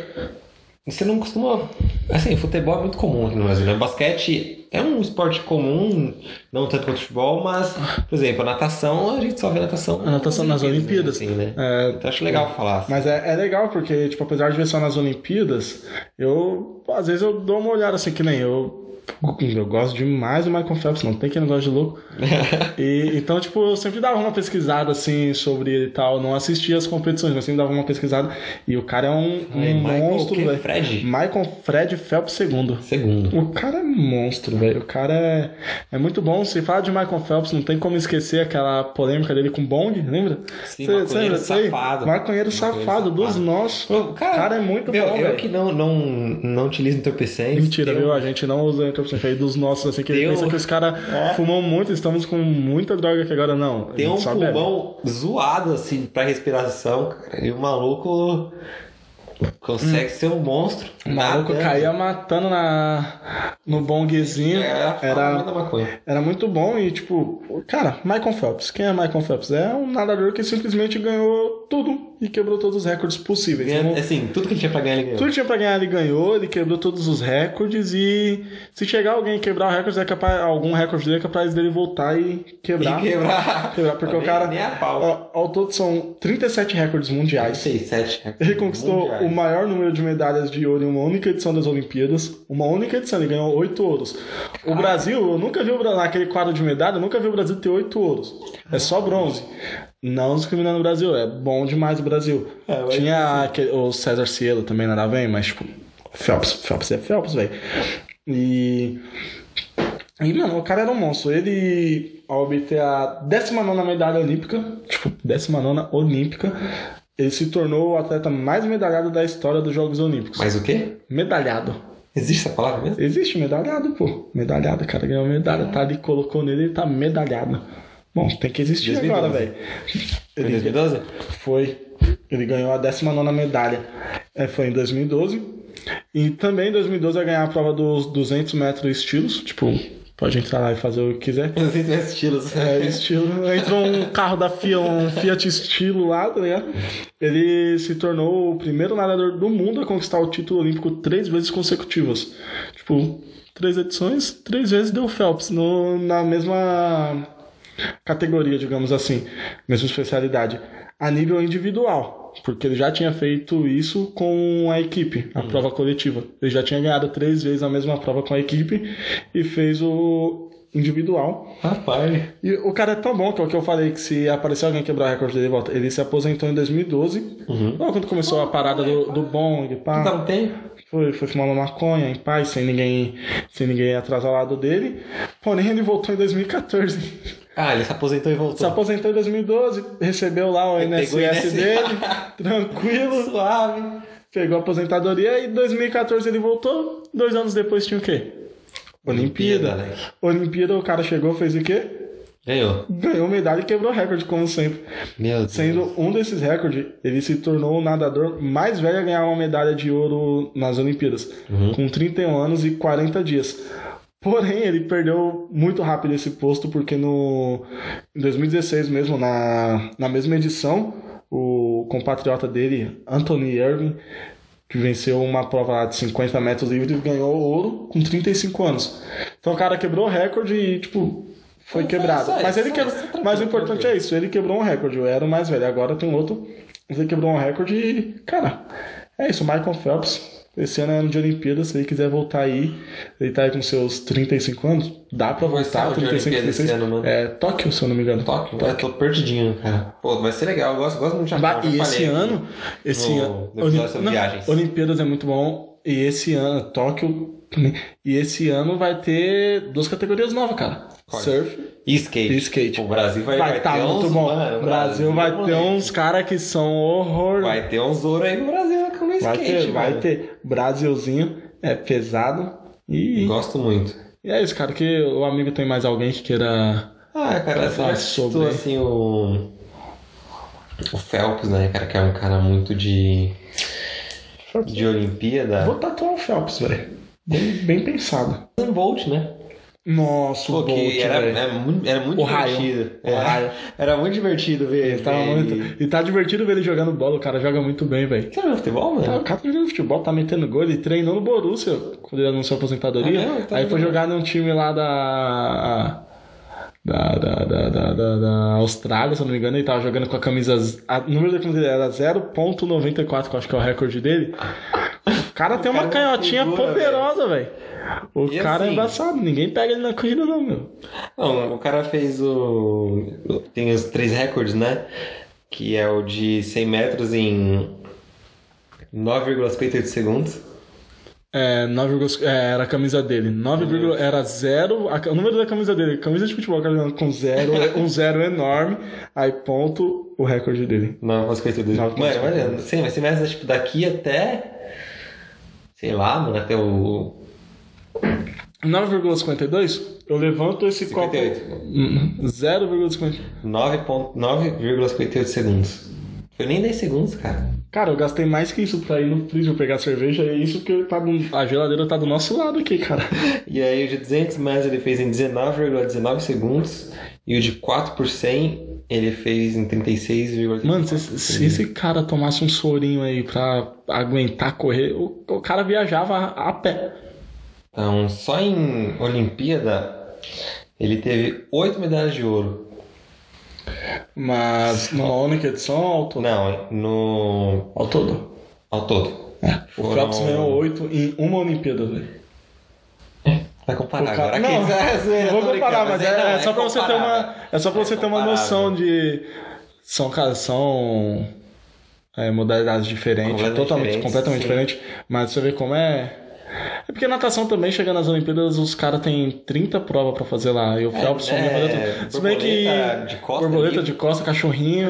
você não costuma. Assim, futebol é muito comum aqui no Brasil, né? Basquete é um esporte comum, não tanto quanto futebol, mas, por exemplo, a natação, a gente só vê natação. A natação nas Olimpíadas. Assim, né? É, Então acho legal falar. assim. Mas é, é legal porque, tipo, apesar de ver só nas Olimpíadas, eu, às vezes eu dou uma olhada assim, que nem eu. Eu gosto demais do Michael Phelps, não tem quem não gosta de louco. E, então, tipo, eu sempre dava uma pesquisada assim sobre ele e tal. Não assistia as competições, mas sempre dava uma pesquisada. E o cara é um, um É, Michael monstro, velho. Fred? Michael Fred Phelps II. Segundo. O cara é monstro, velho. O cara é, é muito bom. Se fala de Michael Phelps, não tem como esquecer aquela polêmica dele com Bong, lembra? Sim, Cê- maconheiro cê safado. Maconheiro Maconheiro safado, dos nossos. O cara é muito meu, bom, Eu velho. que não, não, não utilizo entorpecentes. Mentira, viu? A gente não usa entorpecente aí dos nossos, assim, que Tem pensa um- que os caras fumam muito, estamos com muita droga aqui agora, não. Tem um pulmão zoado, assim, pra respiração, cara. E o maluco consegue ser um monstro. O maluco nadando. caía matando na, no bonguezinho. É Era, era muito bom e, tipo, cara, Michael Phelps. Quem é Michael Phelps? É um nadador que simplesmente ganhou tudo e quebrou todos os recordes possíveis. Ganha- Então, Assim, tudo que tinha pra ganhar, ele ganhou. tudo que tinha pra ganhar, ele ganhou, ele quebrou todos os recordes e se chegar alguém e quebrar o recorde, é capaz, algum recorde dele é capaz dele voltar e quebrar. E quebrar. Quebrar, porque o cara. Ó, ao todo são 37 recordes mundiais. 6, 7. Ele conquistou o maior número de medalhas de ouro em uma única edição das Olimpíadas. Uma única edição, ele ganhou oito ouros. O Brasil, eu nunca vi o Brasil, naquele quadro de medalha, eu nunca vi o Brasil ter oito ouros. É só bronze. Não discriminando o Brasil, é bom demais o Brasil. É, Tinha aquele- o César Cielo também nadava bem, mas tipo, Phelps, Phelps é Phelps, velho. E. E, mano, o cara era um monstro. Ele, ao obter a 19 medalha olímpica, tipo, 19 olímpica, ele se tornou o atleta mais medalhado da história dos Jogos Olímpicos. Mas o quê? Medalhado. Existe essa palavra mesmo? Existe medalhado, pô. Medalhado, o cara ganhou medalha, tá ali, colocou nele, ele tá medalhado. Bom, tem que existir 2012. agora, velho. Foi em Ele- 2012? foi. Ele ganhou a 19 medalha. É, foi em 2012. E também em 2012 vai ganhar a prova dos 200 metros estilos. Tipo, pode entrar lá e fazer o que quiser. Se é estilos. É, estilo. Entra um carro da Fiat, um Fiat estilo lá, tá ligado? Ele se tornou o primeiro nadador do mundo a conquistar o título olímpico três vezes consecutivas. Tipo, três edições, três vezes deu Phelps no, na mesma categoria, digamos assim, mesma especialidade, a nível individual, porque ele já tinha feito isso com a equipe, a prova coletiva. Ele já tinha ganhado três vezes a mesma prova com a equipe e fez o individual. Rapaz. E o cara é tão bom que é o que eu falei que se aparecer alguém quebrar o recorde dele, volta. Ele se aposentou em 2012. Logo quando começou a parada do, do bong, pá. Um tempo? Foi, foi fumar uma maconha em paz, sem ninguém, sem ninguém atrás ao lado dele. Porém, ele voltou em 2014. Ah, ele se aposentou e Se voltou. aposentou em 2012, recebeu lá o Ele INSS dele, tranquilo, suave. Pegou a aposentadoria e em 2014 ele voltou. Dois anos depois tinha o quê? Olimpíada. Olimpíada, né? Olimpíada. o cara chegou, fez o quê? Ganhou. Ganhou medalha e quebrou recorde, como sempre. Meu Deus. Sendo um desses recordes, ele se tornou o nadador mais velho a ganhar uma medalha de ouro nas Olimpíadas, com 31 anos e 40 dias. Porém, ele perdeu muito rápido esse posto, porque no em 2016 mesmo, na, na mesma edição, o compatriota dele, Anthony Irving, que venceu uma prova lá de 50 metros livres, ganhou ouro com 35 anos. Então o cara quebrou o recorde e, tipo, foi quebrado. Mas isso, ele só quebrou. isso, tranquilo, Mas o importante é isso, ele quebrou um recorde. Eu era o mais velho, agora tem outro. Mas ele quebrou um recorde e, cara, é isso. Michael Phelps, esse ano é ano de Olimpíada. Se ele quiser voltar aí, ele tá aí com seus 35 anos, dá pra Vai voltar. ser onde a 35, Olimpíada esse 36. ano, mano? É Tóquio, se eu não me engano. Tóquio? Eu tô perdidinho, cara. Pô, vai ser legal. Eu gosto, gosto muito de Japão. e esse ano, esse no- ano, no sobre não, viagens. Olimpíadas é muito bom. E esse ano, Tóquio, e esse ano vai ter duas categorias novas, cara. Surf E skate. e skate. O Brasil vai, vai estar ter muito uns, bom. mano, o Brasil vai ter moleque. uns caras que são horror. Vai ter uns ouro aí no Brasil o Vai skate, ter, vai ter. Brasilzinho é pesado. E, Gosto muito. e é isso, cara. Que o amigo tem mais alguém que queira. Ah, cara, você falar sobre- assim o. O Phelps, né, cara, que é um cara muito de. de Olimpíada. Vou tatuar o Phelps, velho. Bem, bem pensado. Um Bolt, né? Nossa, Pô, o Bolt, que era, era muito, era muito O divertido. O É. Era muito divertido ver. Ele tava muito... E tá divertido ver ele jogando bola. O cara joga muito bem, velho. Você joga futebol, mano? O cara tá jogando futebol, tá metendo gol. Ele treinou no Borussia quando ele anunciou a aposentadoria. Ah, não? Tá Aí foi jogar num time lá da. Da, da, da, da, da, da Austrália, se eu não me engano, ele tava jogando com a camisa. A, o número da camisa dele era 0.94, que eu acho que é o recorde dele. O cara tem uma cara uma canhotinha figura, poderosa, velho. O E cara é assim- embaçado, ninguém pega ele na corrida, não, meu. Não, o cara fez o. Tem os três recordes, né? Que é o de 100 metros em 9,58 segundos. É, 9, é, era a camisa dele. 9, era 0. A, o número da camisa dele, camisa de futebol, com zero, um zero enorme. Aí ponto o recorde dele. 9,52. 9,52. Mano, olha, 100, 100 metros, tipo, daqui até. Sei lá, mano, até o. 9,52? Eu levanto esse 58. copo. Hum, 0,50. 9,58 segundos. Foi nem 10 segundos, cara. Cara, eu gastei mais que isso pra ir no freezer pegar cerveja. É isso que tá do- a geladeira tá do nosso lado aqui, cara. E aí o de 200 metros ele fez em 19,19 segundos. E o de 4 por 100 ele fez em 36,36. Mano, se, se esse cara tomasse um sorinho aí pra aguentar correr, o, o cara viajava a pé. Então, só em Olimpíada ele teve 8 medalhas de ouro. Mas numa única edição ao todo. Não, no. Ao todo. ao todo. É, o Phelps ganhou oito em uma Olimpíada, velho. Vai comparar O cara- agora. Não, É, Não tô vou comparar, mas não, é, é só pra você ter uma. É só pra você ter uma noção de. São, cara, são é, modalidades diferentes, Completamente totalmente, diferentes, completamente sim. diferentes. Mas você vê como é. É porque natação também, chegando nas Olimpíadas, os caras têm 30 provas pra fazer lá. E o Phelps só é, vai fazer tudo. Se bem que. borboleta de costa borboleta de costa, cachorrinho,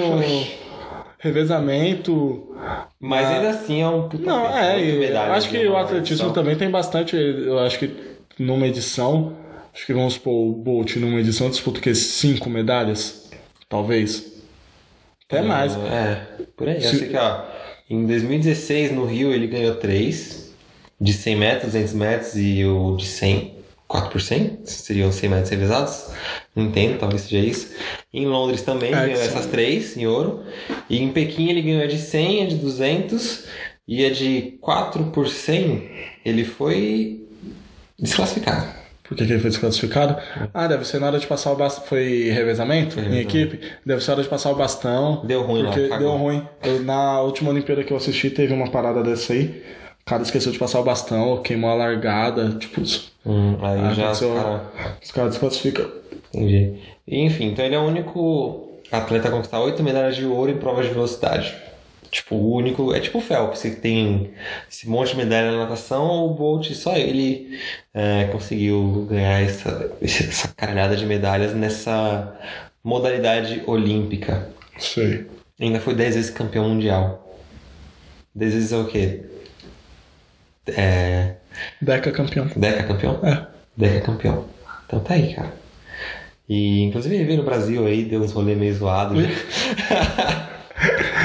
revezamento. Mas ainda assim é um puta Não, é, eu acho que o atletismo edição. também tem bastante. Eu acho que numa edição, acho que vamos supor, o Bolt numa edição disputa o quê? Cinco medalhas? Talvez. Até mais. É, por aí. Eu Se- sei que, ó, em 2016, no Rio, ele ganhou três. De 100 metros, 200 metros e o de 100, 4 por 100. Seriam 100 metros revisados. Não entendo, talvez seja isso. Em Londres também É, ganhou que essas três, em ouro. E em Pequim ele ganhou a de 100, a de 200 e a de 4 por 100. Ele foi desclassificado. Por que, que ele foi desclassificado? Ah, deve ser na hora de passar o bastão. Foi revezamento em equipe? Deve ser na hora de passar o bastão. Deu ruim lá, porque cagou. Deu ruim. Eu- na última Olimpíada que eu assisti, teve uma parada dessa aí. O cara esqueceu de passar o bastão, queimou a largada. Tipo, Hum, aí Ah, já os aconteceu- cara- os caras desclassificam. Entendi. Enfim, então ele é o único atleta a conquistar oito medalhas de ouro em provas de velocidade. Tipo, o único. É tipo o Phelps, que tem esse monte de medalha na natação, o Bolt, só ele é, conseguiu ganhar essa, essa caralhada de medalhas nessa modalidade olímpica. Sei. Ainda foi 10 vezes campeão mundial. 10 vezes é o quê? É. Deca campeão. Deca campeão? É. Deca campeão. Então tá aí, cara. E inclusive ele veio no Brasil aí, deu uns rolê meio zoado. né?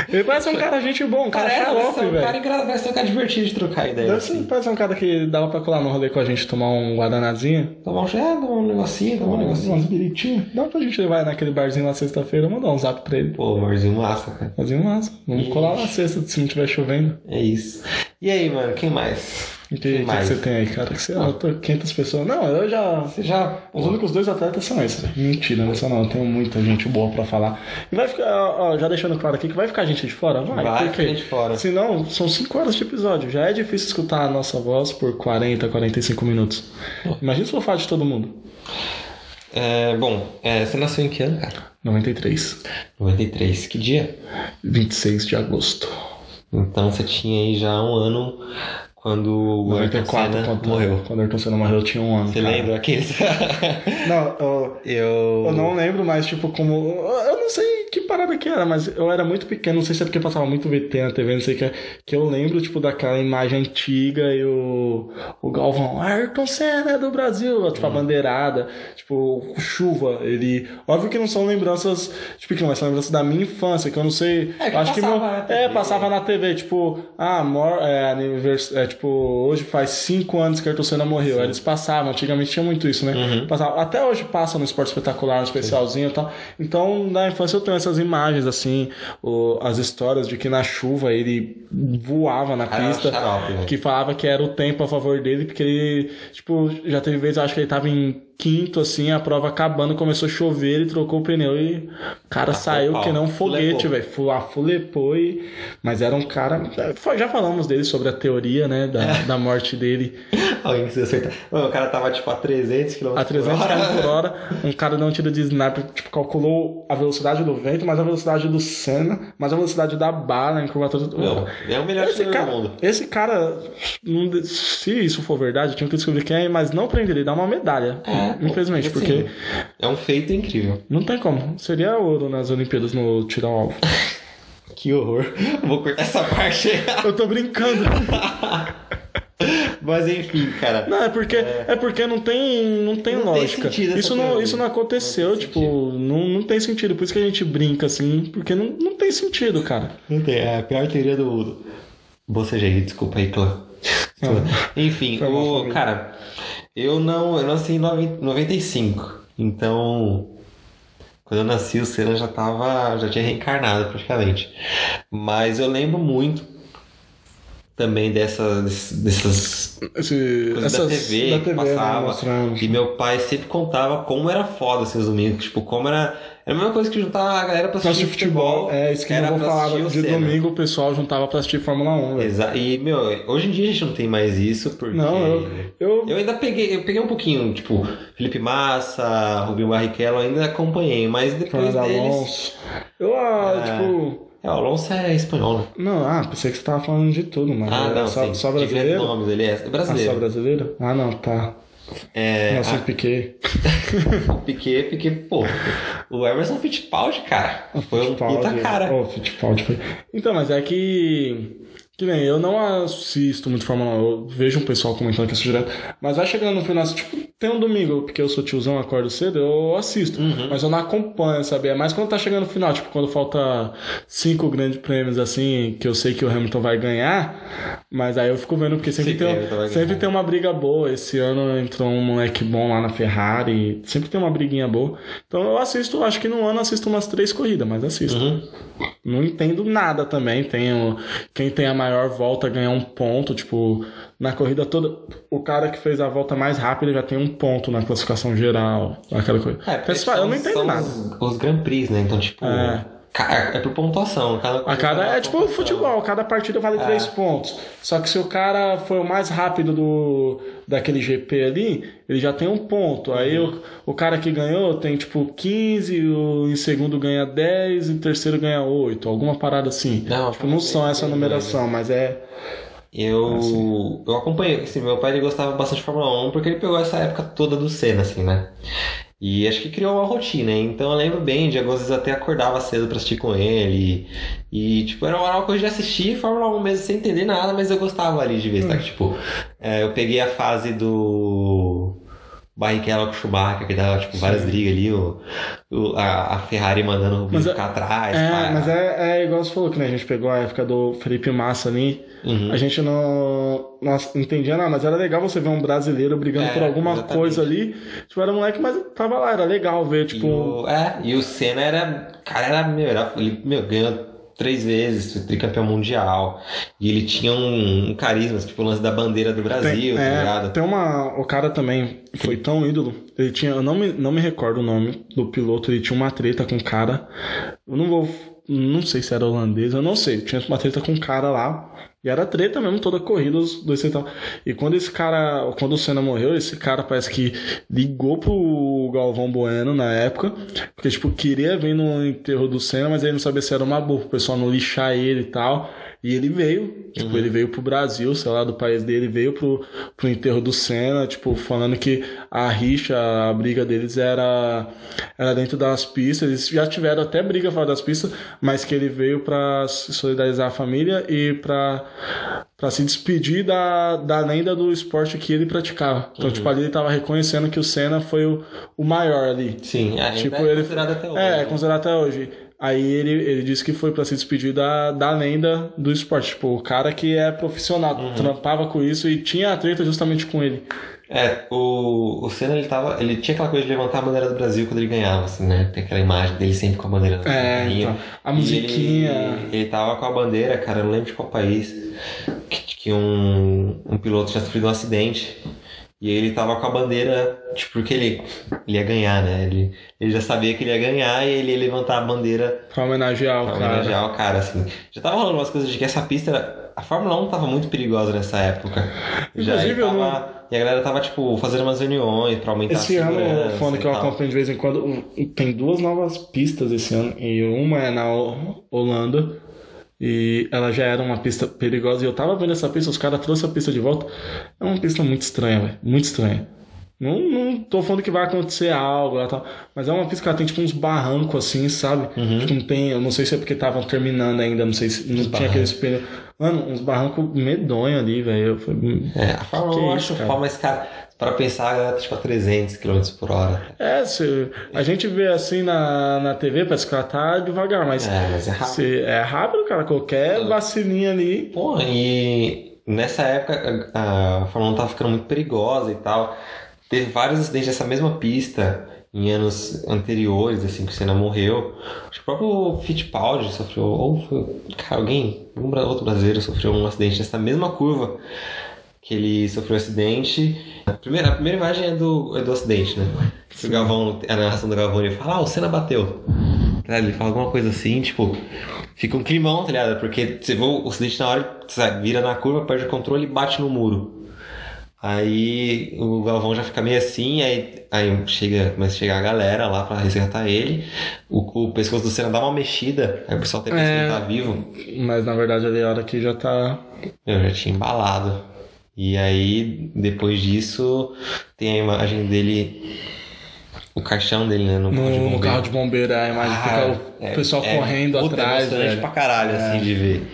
Ele parece um cara gente bom, um cara Parece xarope, ser um cara velho. engra- parece um cara divertido de trocar ideia. Deve Assim. parece um cara que dava pra colar no rolê com a gente tomar um guardanazinho. Tomar um, é, tomar um negocinho, tomar um negocinho. umas biritinhas. Dá pra gente levar naquele barzinho na sexta-feira, mandar um zap pra ele. Pô, Marzinho massa, cara. Um massa. Vamos Ixi. colar na sexta se não tiver chovendo. É isso. E aí, mano, quem mais? Que, Quem que, que mais? você tem aí, cara? Que você anotou 500 pessoas. Não, eu já. Você já. Os únicos dois atletas são esses. Mentira, não são não. Eu tenho muita gente boa pra falar. E vai ficar, ó, já deixando claro aqui que vai ficar gente de fora? Vai, Vai gente de fora. Senão, são 5 horas de episódio. Já é difícil escutar a nossa voz por 40, 45 minutos. Imagina se eu falar de todo mundo. É, bom, é, você nasceu em que ano, cara? 93. 93. Que dia? 26 de agosto. Então você tinha aí já um ano quando o Ayrton 94, Senna quando, morreu. Quando o Ayrton Senna morreu, eu tinha um ano. Você cara. lembra aqueles? Não, eu, eu. eu não lembro mais, tipo, como. Eu não sei que parada que era, mas eu era muito pequeno, não sei se é porque passava muito VT na TV, não sei o que é. Que eu lembro, tipo, daquela imagem antiga e o, o Galvão, Ayrton Senna é do Brasil, tipo, Hum. a bandeirada, tipo, chuva. Ele. Óbvio que não são lembranças, tipo, que não, mas são lembranças da minha infância, que eu não sei. É, que acho que meu- É, passava na TV, tipo, ah, mor é, anivers... é, tipo, hoje faz cinco anos que Ayrton Senna morreu. Aí Eles passavam, antigamente tinha muito isso, né? Uhum. Passava, até hoje passa no esporte espetacular, no especialzinho e tal. Então, na infância eu tenho essas imagens, assim, o- as histórias de que na chuva ele voava na pista. xarope, velho. que falava que era o tempo a favor dele, porque ele, tipo, já teve vezes, eu acho que ele tava em quinto, assim, a prova acabando, começou a chover, ele trocou o pneu e o cara saiu pau. que não um foguete, velho. Fu- ah, Fulepou e... Mas era um cara... Já falamos dele sobre a teoria, né, da, da morte dele Alguém se acertar. O cara tava tipo a 300 km a 300 km por hora. Um cara deu um tiro de sniper, tipo, calculou a velocidade do vento, mas a velocidade do Senna, mas a velocidade da bala em curvatura do... Não, é o melhor Esse cara, do mundo. esse cara, se isso for verdade, tinha que descobrir quem é, mas não pra ele dar uma medalha. É, pô, infelizmente, assim, porque É um feito incrível. não tem como. Seria ouro nas Olimpíadas no tirar o alvo. Que horror. Vou cortar essa parte aí. Eu tô brincando. Mas enfim, cara. Não, é porque, é... porque não tem, não tem Não tem lógica. essa isso, não, isso não aconteceu, Não tem tipo, não, não tem sentido. Por isso que a gente brinca assim, porque não, não tem sentido, cara. Não tem, é a pior teoria do. Bocejei, desculpa aí, clã. Enfim, Foi mal, o, família. cara, eu não. Eu nasci em noven- 95. Então. Quando eu nasci, o Senna já tava. já tinha reencarnado praticamente. Mas eu lembro muito também dessas. dessas Esse, coisas essas, da TV da que TV, né, passava. mostrando. E meu pai sempre contava como era foda assim, os domingos. Tipo, como era. Era a mesma coisa que juntava a galera pra assistir assistir futebol, é isso que eu o De Senna. domingo o pessoal juntava pra assistir Fórmula 1, velho. Exa e, meu, hoje em dia a gente não tem mais isso, porque. Não, eu, eu, Eu ainda peguei, eu peguei um pouquinho, tipo, Felipe Massa, Rubinho Barrichello, ainda acompanhei, mas depois Fernando deles. Alonso. Eu, ah, É. tipo. É, o Alonso é espanhol, né? Não, ah, pensei que você tava falando de tudo, mano. Ah, não, só, sim. só brasileiro? nomes, ele é Ah, só brasileiro. brasileiro? Ah, não, tá. É, Nossa, a- Piquet. Piquet, Piquet, pô. O Emerson Fittipaldi, cara. Foi um puta cara. Oh, Fittipaldi foi. Então, mas é que. Que nem, eu não assisto muito Fórmula 1, eu vejo um pessoal comentando que assiste direto, mas vai chegando no final, assim, tipo, tem um domingo, porque eu sou tiozão, acordo cedo, eu assisto, Uhum. mas eu não acompanho, sabe? É mais quando tá chegando no final, tipo, quando falta cinco grandes prêmios, assim, que eu sei que o Hamilton vai ganhar, mas aí eu fico vendo, porque sempre, Sim, tem, sempre tem uma briga boa, esse ano entrou um moleque bom lá na Ferrari, sempre tem uma briguinha boa, então eu assisto, acho que no ano assisto umas três corridas, mas assisto. Uhum. Não entendo nada também. Tem o, quem tem a maior volta ganha um ponto. Tipo, na corrida toda, o cara que fez a volta mais rápida já tem um ponto na classificação geral. Aquela coisa. É, Pessoal, eu não entendo nada. Os, os Grand Prix, né? Então, tipo. É. ca- É por pontuação. Cada A cada, é tipo o pontuação. futebol, cada partida vale É. três pontos. Só que se o cara foi o mais rápido do daquele GP ali, ele já tem um ponto. Aí Uhum. o, o cara que ganhou tem tipo 15, o em segundo ganha 10 e em terceiro ganha 8. Alguma parada assim. Não, tipo, não são essa numeração, mas é. Eu, eu acompanhei, assim, meu pai ele gostava bastante de Fórmula 1 porque ele pegou essa época toda do Senna, assim, né? E acho que criou uma rotina, então eu lembro bem de algumas vezes até acordava cedo pra assistir com ele. E, tipo, era uma coisa de assistir Fórmula 1 mesmo sem entender nada, mas eu gostava ali de ver, sabe? Tipo, é, eu peguei a fase do Barrichello com o Schumacher, que dava, tipo, várias brigas ali, o, o- a, a Ferrari mandando o Rubinho é- ficar atrás. É, mas é, é igual você falou que né, a gente pegou a época do Felipe Massa ali. Uhum. A gente não, não entendia nada, mas era legal você ver um brasileiro brigando É, por alguma exatamente. coisa ali. Tipo, era moleque, mas tava lá, era legal ver, tipo. E o, é, e o Senna era. Cara, era, meu, era, ele meu, ganhou três vezes, foi tricampeão mundial. E ele tinha um, um carisma, tipo o lance da bandeira do Brasil, tá é, ligado? tem uma. O cara também foi tão ídolo. Ele tinha. Eu não me, não me recordo o nome do piloto. Ele tinha uma treta com um cara. Eu não vou. Não sei se era holandês, eu não sei. Tinha uma treta com um cara lá. E era treta mesmo, toda corrida, os dois e quando esse cara. Quando o Senna morreu, esse cara parece que ligou pro Galvão Bueno na época. Porque, tipo, queria vir no enterro do Senna, mas ele não sabia se era uma boa, o pessoal não lixar ele e tal. E ele veio, tipo, ele veio pro Brasil, sei lá, do país dele, veio pro, pro enterro do Senna, tipo, falando que a rixa, a briga deles era, era dentro das pistas. Eles já tiveram até briga fora das pistas, mas que ele veio pra se solidarizar a família e pra, pra se despedir da, da lenda do esporte que ele praticava. Então, tipo, ali ele tava reconhecendo que o Senna foi o, o maior ali. Sim, Tipo, é ele- considerado até hoje. É, é né? considerado até hoje. Aí ele, ele disse que foi pra se despedir da, da lenda do esporte. Tipo, o cara que é profissional, Uhum. trampava com isso e tinha a treta justamente com ele. É, o, o Senna ele tava. Ele tinha aquela coisa de levantar a bandeira do Brasil quando ele ganhava, assim, né? Tem aquela imagem dele sempre com a bandeira do É, então, a musiquinha. Ele, ele tava com a bandeira, cara, eu não lembro de qual país, que, que um, um piloto tinha sofrido um acidente. E ele tava com a bandeira, tipo, porque ele, ele ia ganhar, né? Ele, ele já sabia que ele ia ganhar e ele ia levantar a bandeira Pra homenagear o pra cara. homenagear o cara, assim. Já tava rolando umas coisas de que essa pista era... A Fórmula 1 tava muito perigosa nessa época. Já, Inclusive, e, eu tava- e a galera tava, tipo, fazendo umas reuniões pra aumentar Esse a ano, segurança falando e que eu acompanho de vez em quando, tem duas novas pistas esse ano. E uma é na Ho- Holanda. E ela já era uma pista perigosa. E eu tava vendo essa pista, os caras trouxeram a pista de volta. É uma pista muito estranha, velho. Muito estranha. Não, não tô falando que vai acontecer algo lá e tal. Mas é uma pista que ela tem tipo uns barrancos assim, sabe? Tipo, não tem. Eu não sei se é porque estavam terminando ainda, não sei se não tinha aquele espelho. Mano, uns barrancos medonhos ali, velho. Eu falei, É, a Fórmula Que 1 eu acho cara? foda, mas, cara, pra pensar, tá tipo a 300 km por hora. É, se, a gente vê assim na, na TV, parece que ela tá devagar, mas, É, mas é rápido. se- é rápido, cara. Qualquer vacilinha ali. Pô, e nessa época a a Fórmula 1 tava ficando muito perigosa e tal. Teve vários acidentes nessa mesma pista em anos anteriores, assim, que o Senna morreu. Acho que o próprio Fittipaldi sofreu, ou foi, cara, alguém, um bra- outro brasileiro sofreu um acidente nessa mesma curva que ele sofreu um acidente. A primeira, a primeira imagem é do, é do acidente, né? Que o Galvão, a narração do Galvão, ele fala, ah, o Senna bateu. Ele fala alguma coisa assim, tipo, fica um climão, tá ligado? Porque você vê o acidente na hora, você vira na curva, perde o controle e bate no muro. Aí o Galvão já fica meio assim, aí, aí chega, começa a chegar a galera lá pra resgatar ele. O, o pescoço do Senna dá uma mexida, aí o pessoal tem que É. ele tá vivo. Mas na verdade ali a hora que já tá. Eu já tinha embalado. E aí, depois disso, tem a imagem dele, o caixão dele, né? No, carro de No, bombeiro. carro de bombeiro, a imagem Ah, fica o é- pessoal é correndo puta, atrás, emocionante velho. pra caralho, assim, de ver.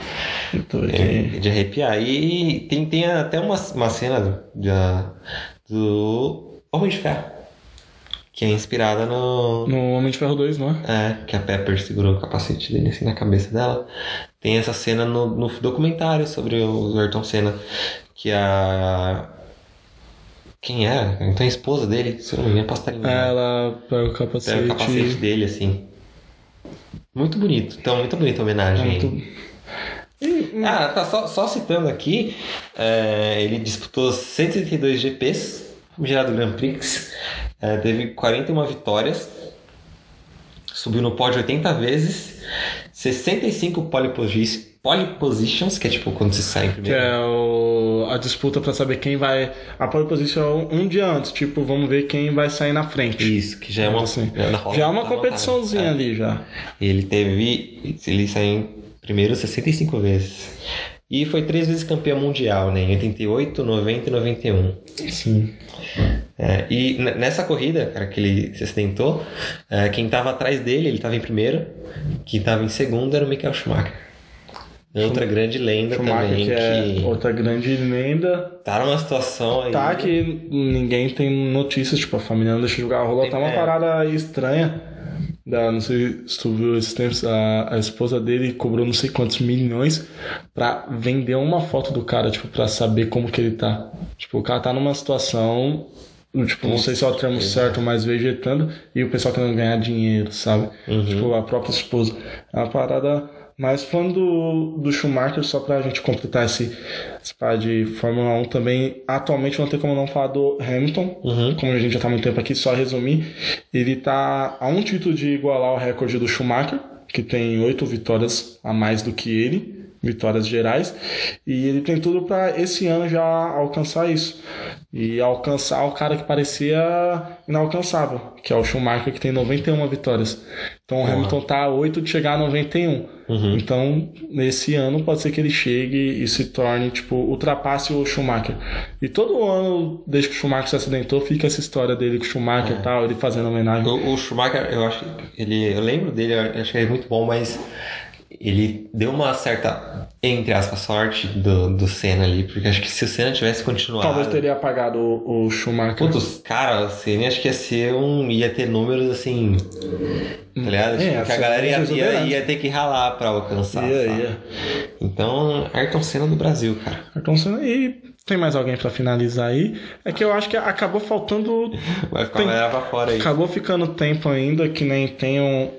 É, de arrepiar. E tem, tem até uma, uma cena da, do Homem de Ferro, que é inspirada no. No Homem de Ferro 2, não é? É, que a Pepper segurou o capacete dele assim na cabeça dela. Tem essa cena no, no documentário sobre o Ayrton Senna, que a. Quem é? Então a esposa dele, se eu não me engano, posso estar enganado. Ela pega o capacete. Pega o capacete dele, assim. Muito bonito. Então, muito bonita a homenagem. É muito- Ah, tá só, só citando aqui, é, ele disputou 132 GPs, gerado Grand Prix, é, teve 41 vitórias, subiu no pódio 80 vezes, 65 pole, pole positions, que é tipo quando você sai em Que primeiro. é o, a disputa pra saber quem vai. A pole position é um dia antes, tipo, vamos ver quem vai sair na frente. Isso, que já é uma, Assim, roda já é uma da competiçãozinha vantagem. ali já. É. Ele teve. Ele saiu em primeiro 65 vezes. E foi três vezes campeão mundial, né? Em 88, 90 e 91. Sim. É, e nessa corrida, cara, que ele se acidentou, é, quem tava atrás dele, ele tava em primeiro, quem tava em segundo era o Michael Schumacher. Outra grande lenda Schumacher, também, que é que outra grande lenda. tá numa situação aí. Tá que ninguém tem notícias, tipo, a família não deixa jogar a rola. Tá uma É. parada estranha. Da, não sei se tu viu esses tempos, a, a esposa dele cobrou não sei quantos milhões pra vender uma foto do cara, tipo, pra saber como que ele tá. Tipo, o cara tá numa situação, tipo, não sei se é o termo certo, mas vegetando, e o pessoal querendo ganhar dinheiro, sabe? Tipo, a própria esposa. É uma parada. Mas falando do, do Schumacher, só pra gente completar esse, esse par de Fórmula 1 também, atualmente não tem como não falar do Hamilton, Uhum. como a gente já tá há muito tempo aqui, só resumir, ele tá a um título de igualar o recorde do Schumacher, que tem oito vitórias a mais do que ele, vitórias gerais, e ele tem tudo para esse ano já alcançar isso. E alcançar o cara que parecia inalcançável, que é o Schumacher, que tem 91 vitórias. Então o Hamilton tá a 8 de chegar a 91. Uhum. Então, nesse ano, pode ser que ele chegue e se torne, tipo, ultrapasse o Schumacher. E todo ano, desde que o Schumacher se acidentou, fica essa história dele com o Schumacher e tal, ele fazendo homenagem. O, o Schumacher, eu acho que ele. Eu lembro dele, eu acho que ele é muito bom, mas ele deu uma certa, entre aspas, sorte do, do Senna ali, porque acho que se o Senna tivesse continuado. Talvez teria apagado o, o Schumacher. Putz, cara, o Senna acho que ia ser um. ia ter números assim. Tá ligado? É, Tipo, que a galera ia, ia, ia ter que ralar pra alcançar. Ia, sabe? ia. Então, Ayrton Senna do Brasil, cara. Ayrton Senna. E tem mais alguém pra finalizar aí? É que eu acho que acabou faltando Vai ficar Tem- pra fora aí. Acabou ficando tempo ainda que nem tem um-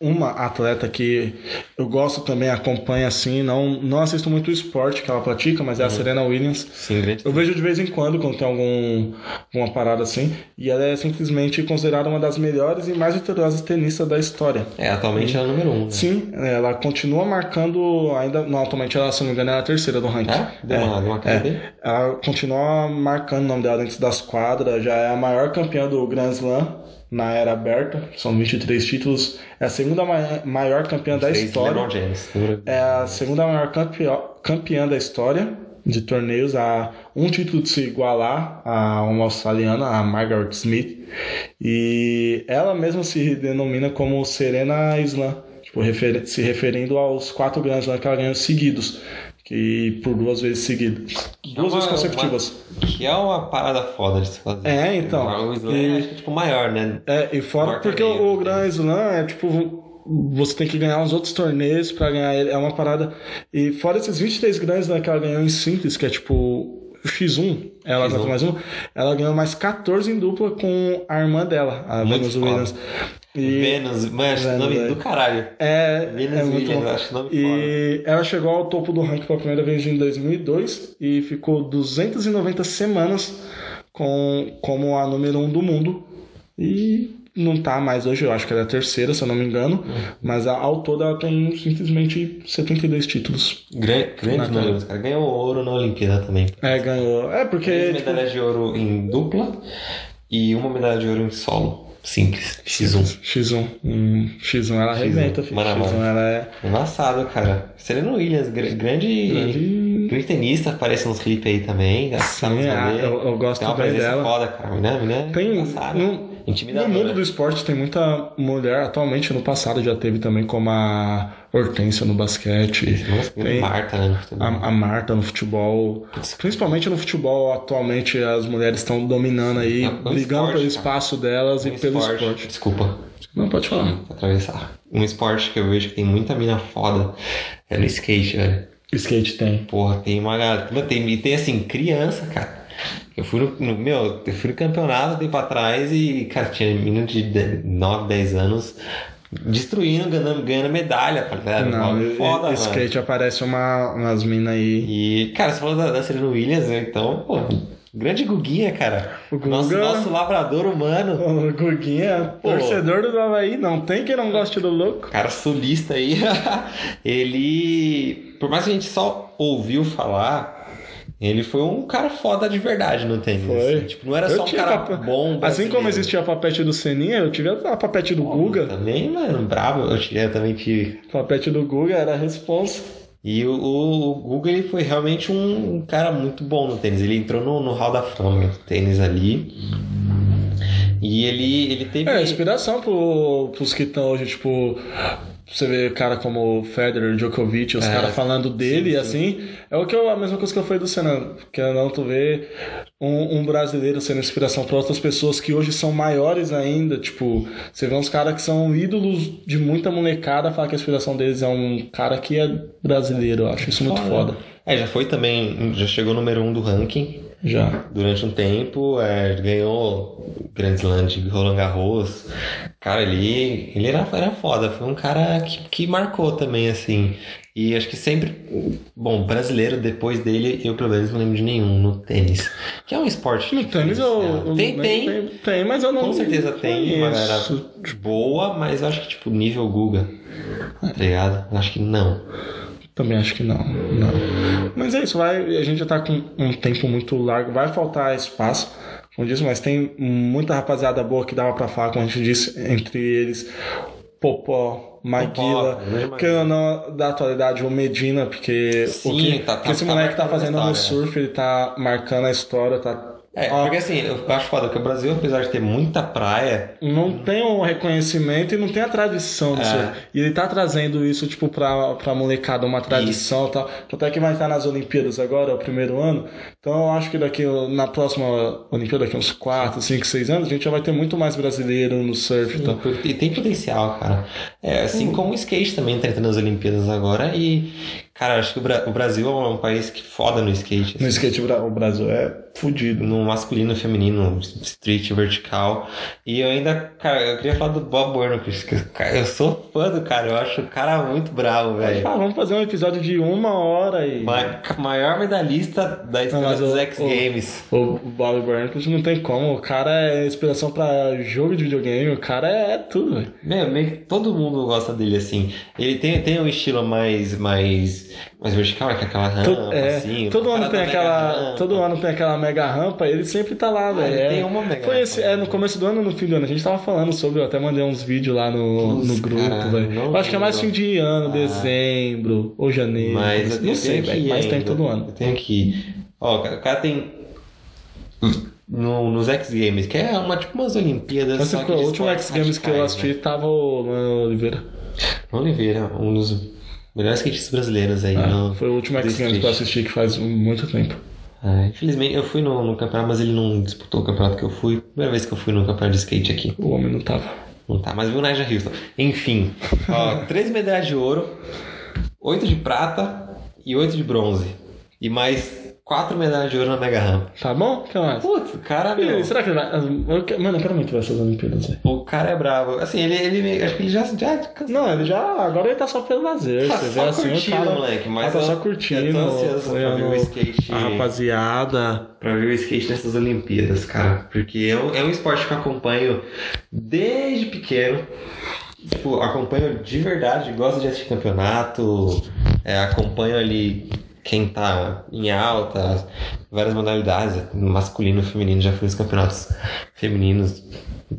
uma atleta que eu gosto também, acompanho assim, não, não assisto muito o esporte que ela pratica, mas é a Serena Williams. Sim. Eu vejo de vez em quando, quando tem algum, alguma parada assim, e ela é simplesmente considerada uma das melhores e mais vitoriosas tenistas da história. É, atualmente ela é a número um, né? Sim, ela continua marcando ainda. Não, atualmente ela, se não me engano, é a terceira do ranking. É? Deu uma, deu uma dele? Ela continua marcando o nome dela dentro das quadras, já é a maior campeã do Grand Slam na era aberta, são 23 títulos, é a segunda ma- maior campeã da história. Número- É a segunda maior campeã, campeã da história de torneios a um título de se igualar a uma australiana, a Margaret Smith. E ela mesma se denomina como Serena Islam, tipo, se referindo aos quatro Grand Slam que ela ganhou seguidos. Que por duas vezes seguidas. Duas uma- vezes consecutivas. uma- que é uma parada foda de se fazer. É, então. O Slam E- é tipo maior, né? É, e fora Maior porque torneio, o, o né? Grand Slam é tipo. Você tem que ganhar uns outros torneios pra ganhar ele. É uma parada. E fora esses 23 Grand Slam que ela ganhou em simples, que é tipo. o X1, ela X1. contra mais um, ela ganhou mais 14 em dupla com a irmã dela, a Muito Venus foda. E Vênus, mano, acho Vênus, nome é. do caralho. é, Venus é muito Williams, acho nome E ela chegou ao topo do ranking pela primeira vez em 2002 e ficou 290 semanas com, como a número um do mundo. E não tá mais hoje, eu acho que ela é a terceira, se eu não me engano. Mas a, ao todo ela tem simplesmente 72 títulos. Grande, número, cara. Ganhou ouro na Olimpíada também. É, ganhou. É, porque. Três tipo, medalhas de ouro em dupla e uma medalha de ouro em solo. Simples. X1. X1. Hum, X1 ela arrebenta, filho. Mano a X1 mano. ela é. Embaçado, cara. Serena Williams, gr- grande, Grande- grande tenista, aparece nos clipes aí também. tá Sim, rolê. eu, eu gosto Tem uma bem presença dela. foda, cara. Menina Tem embaçada. No, mundo do esporte tem muita mulher. Atualmente, no passado já teve também como a Hortência no basquete. Nossa, Tem Marta, né? a, a Marta no futebol. Principalmente no futebol, atualmente as mulheres estão dominando aí, É, pelo brigando esporte, pelo cara. espaço delas e Um pelo esporte. Desculpa. Não, pode falar. Atravessar. Um esporte que eu vejo que tem muita mina foda é no skate, velho. Skate tem. Porra, tem uma galera. Tem, e tem assim, criança, cara. Eu fui no, no- Meu, eu fui no campeonato tempo atrás e, cara, tinha menino de 9, 10 anos destruindo, ganhando, ganhando medalha, tá? Não, Mó foda, e- mano. skate aparece uma, umas minas aí. E, cara, você falou da, da Serena Williams, né? Então, pô, grande Guguinha, cara. O Guga- Nosso, nosso labrador humano. O Guguinha, Pô. torcedor do Havaí, não tem quem não goste do louco. cara sulista aí, ele, por mais que a gente só ouviu falar, ele foi um cara foda de verdade no tênis. Foi. assim. Tipo, não era Eu só um cara pap- bom. Assim como existia a papete do Seninha, eu tive a papete do Guga. Também, mano, brabo. Eu, tive- eu também tive. A papete do Guga era a responsa. E o, o, o Guga, ele foi realmente um, um cara muito bom no tênis. Ele entrou no, no Hall da Fama do tênis ali. E ele, ele teve... É, inspiração pro, pros que estão hoje, tipo. Você vê cara como Federer, Djokovic, os É, caras falando dele, sim, assim. É o que eu, a mesma coisa que eu falei do Senna. Que não tu vê um, um brasileiro sendo inspiração para outras pessoas que hoje são maiores ainda. Tipo, você vê uns caras que são ídolos de muita molecada, falar que a inspiração deles é um cara que é brasileiro. Eu acho isso muito foda. É, já foi também... Já chegou número um do ranking. Já. durante um tempo, é, ganhou Grand Slam de Roland Garros. Cara, ele, ele era, era foda, foi um cara que, que marcou também, assim. E acho que sempre, bom, brasileiro depois dele, eu pelo menos não lembro de nenhum no tênis. Que é um esporte. No tênis eu. eu- Tem, tem. tem, tem, mas eu não. Com certeza tem uma galera boa, mas eu acho que, tipo, nível Guga. Tá ligado? Eu acho que não. Também acho que não, não. Mas é isso, vai, a gente já tá com um tempo muito largo, vai faltar espaço, como disse, mas tem muita rapaziada boa que dava pra falar, como a gente disse, entre eles Popó, Maguila, que eu não da atualidade, o Medina, porque Sim, o que, tá- tá- que esse tá moleque tá fazendo no surf, ele tá marcando a história, tá. É, porque assim, eu acho foda que o Brasil, apesar de ter muita praia, não tem o reconhecimento e não tem a tradição do É. surf. E ele tá trazendo isso, tipo, pra, pra molecada, uma tradição e tal. Tanto é que vai estar nas Olimpíadas agora, é o primeiro ano. Então eu acho que daqui, na próxima Olimpíada, daqui uns 4, 5, 6 anos, a gente já vai ter muito mais brasileiro no surf e tal. E tem potencial, cara. É, assim como o skate também tá entrando nas Olimpíadas agora. E, cara, acho que o, Bra- o Brasil é um país que foda no skate. No assim. skate, bra- o Brasil é fudido. No masculino e feminino, street, vertical. E eu ainda, cara, eu queria falar do Bob Burnquist, que cara, eu sou fã do cara, eu acho o cara muito bravo, velho. Ah, vamos fazer um episódio de uma hora e. Ma- Maior medalhista da história dos X o- Games. O Bob Burnquist não tem como. O cara é inspiração pra jogo de videogame. O cara é tudo, velho. Meu, meio que todo mundo gosta dele assim. Ele tem, tem um estilo mais, mais mais, vertical, é com aquela rampa, Todo, é, assim. todo ano tem aquela. rampa. Todo ano tem aquela mega rampa, ele sempre tá lá, velho. ele É. tem uma mega Foi esse, é, no começo do ano, no fim do ano, a gente tava falando sobre, eu até mandei uns vídeos lá no, Putz, no grupo, velho. acho que é mais fim de ano, Ah. dezembro, ou janeiro. Mas não sei, que velho, mas tem todo ano. Eu tenho que ir. Ó, o cara tem. No, nos X Games, que é uma, tipo umas Olimpíadas. Mas só que o último X Games que eu assisti né? tava o Luan Oliveira. Oliveira, um dos melhores skatistas brasileiros aí. Ah, foi o último X Games que eu assisti que faz muito tempo. Ah, infelizmente, eu fui no, no campeonato, mas ele não disputou o campeonato que eu fui. Primeira vez que eu fui no campeonato de skate aqui. O homem não tava. Não tá, mas viu o Nigel Houston. Enfim, ó, três medalhas de ouro, oito de prata e oito de bronze. E mais quatro medalhas de ouro na Mega Rampa. Tá bom? O que mais? Putz, o cara, meu. Será que ele vai. eu Mano, eu quero muito ver essas Olimpíadas. O cara é bravo. Assim, ele, ele acho que ele já, já Não, ele já. Agora ele tá só pelo lazer. Tá você vê só assim, curtindo, o cara. moleque, mas tá eu- só eu curtindo. tô ansioso pra ver o skate. A rapaziada. pra ver o skate nessas Olimpíadas, cara. Porque é um, é um esporte que eu acompanho desde pequeno. Tipo, acompanho de verdade, gosto de assistir campeonato, é, acompanho ali quem tá em alta, várias modalidades, masculino e feminino, já fui nos campeonatos femininos.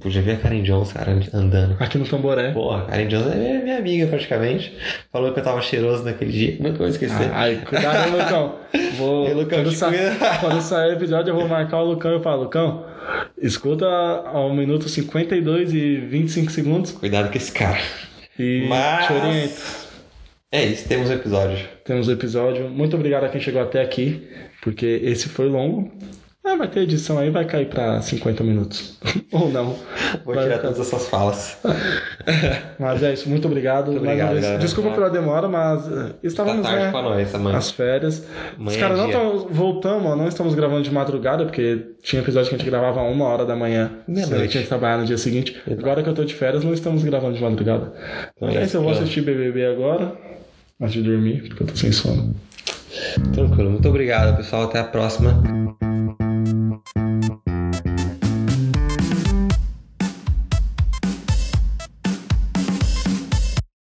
Já vi a Karen Jones, cara, andando. Aqui no Tamboré. Pô, a Karen Jones é minha, minha amiga praticamente. Falou que eu tava cheiroso naquele dia, nunca vou esquecer. Ai, cuidado, hein, Lucão. Vou, Ei, Lucão, quando, sa- quando sair o episódio, eu vou marcar o Lucão e eu falo, Lucão, escuta ao minuto 52 e 25 segundos Cuidado com esse cara. e Mas- te oriento. É isso, temos o episódio. Temos o episódio. Muito obrigado a quem chegou até aqui, porque esse foi longo. Ah, vai ter edição aí, vai cair pra 50 minutos. Ou não. Vou Vai tirar ficar- todas essas falas. Mas é isso, muito obrigado. Muito obrigado, galera. Desculpa pela demora, mas eh, Tá estávamos tarde né, pra nós, amanhã. as férias. Os caras é não estão voltando, ó, não estamos gravando de madrugada, porque tinha episódio que a gente gravava uma hora da manhã. Meia-noite. A gente tinha que trabalhar no dia seguinte. Agora que eu tô de férias, não estamos gravando de madrugada. Então É isso, eu vou assistir BBB agora, antes de dormir, porque eu tô sem sono. Tranquilo. Muito obrigado, pessoal. Até a próxima.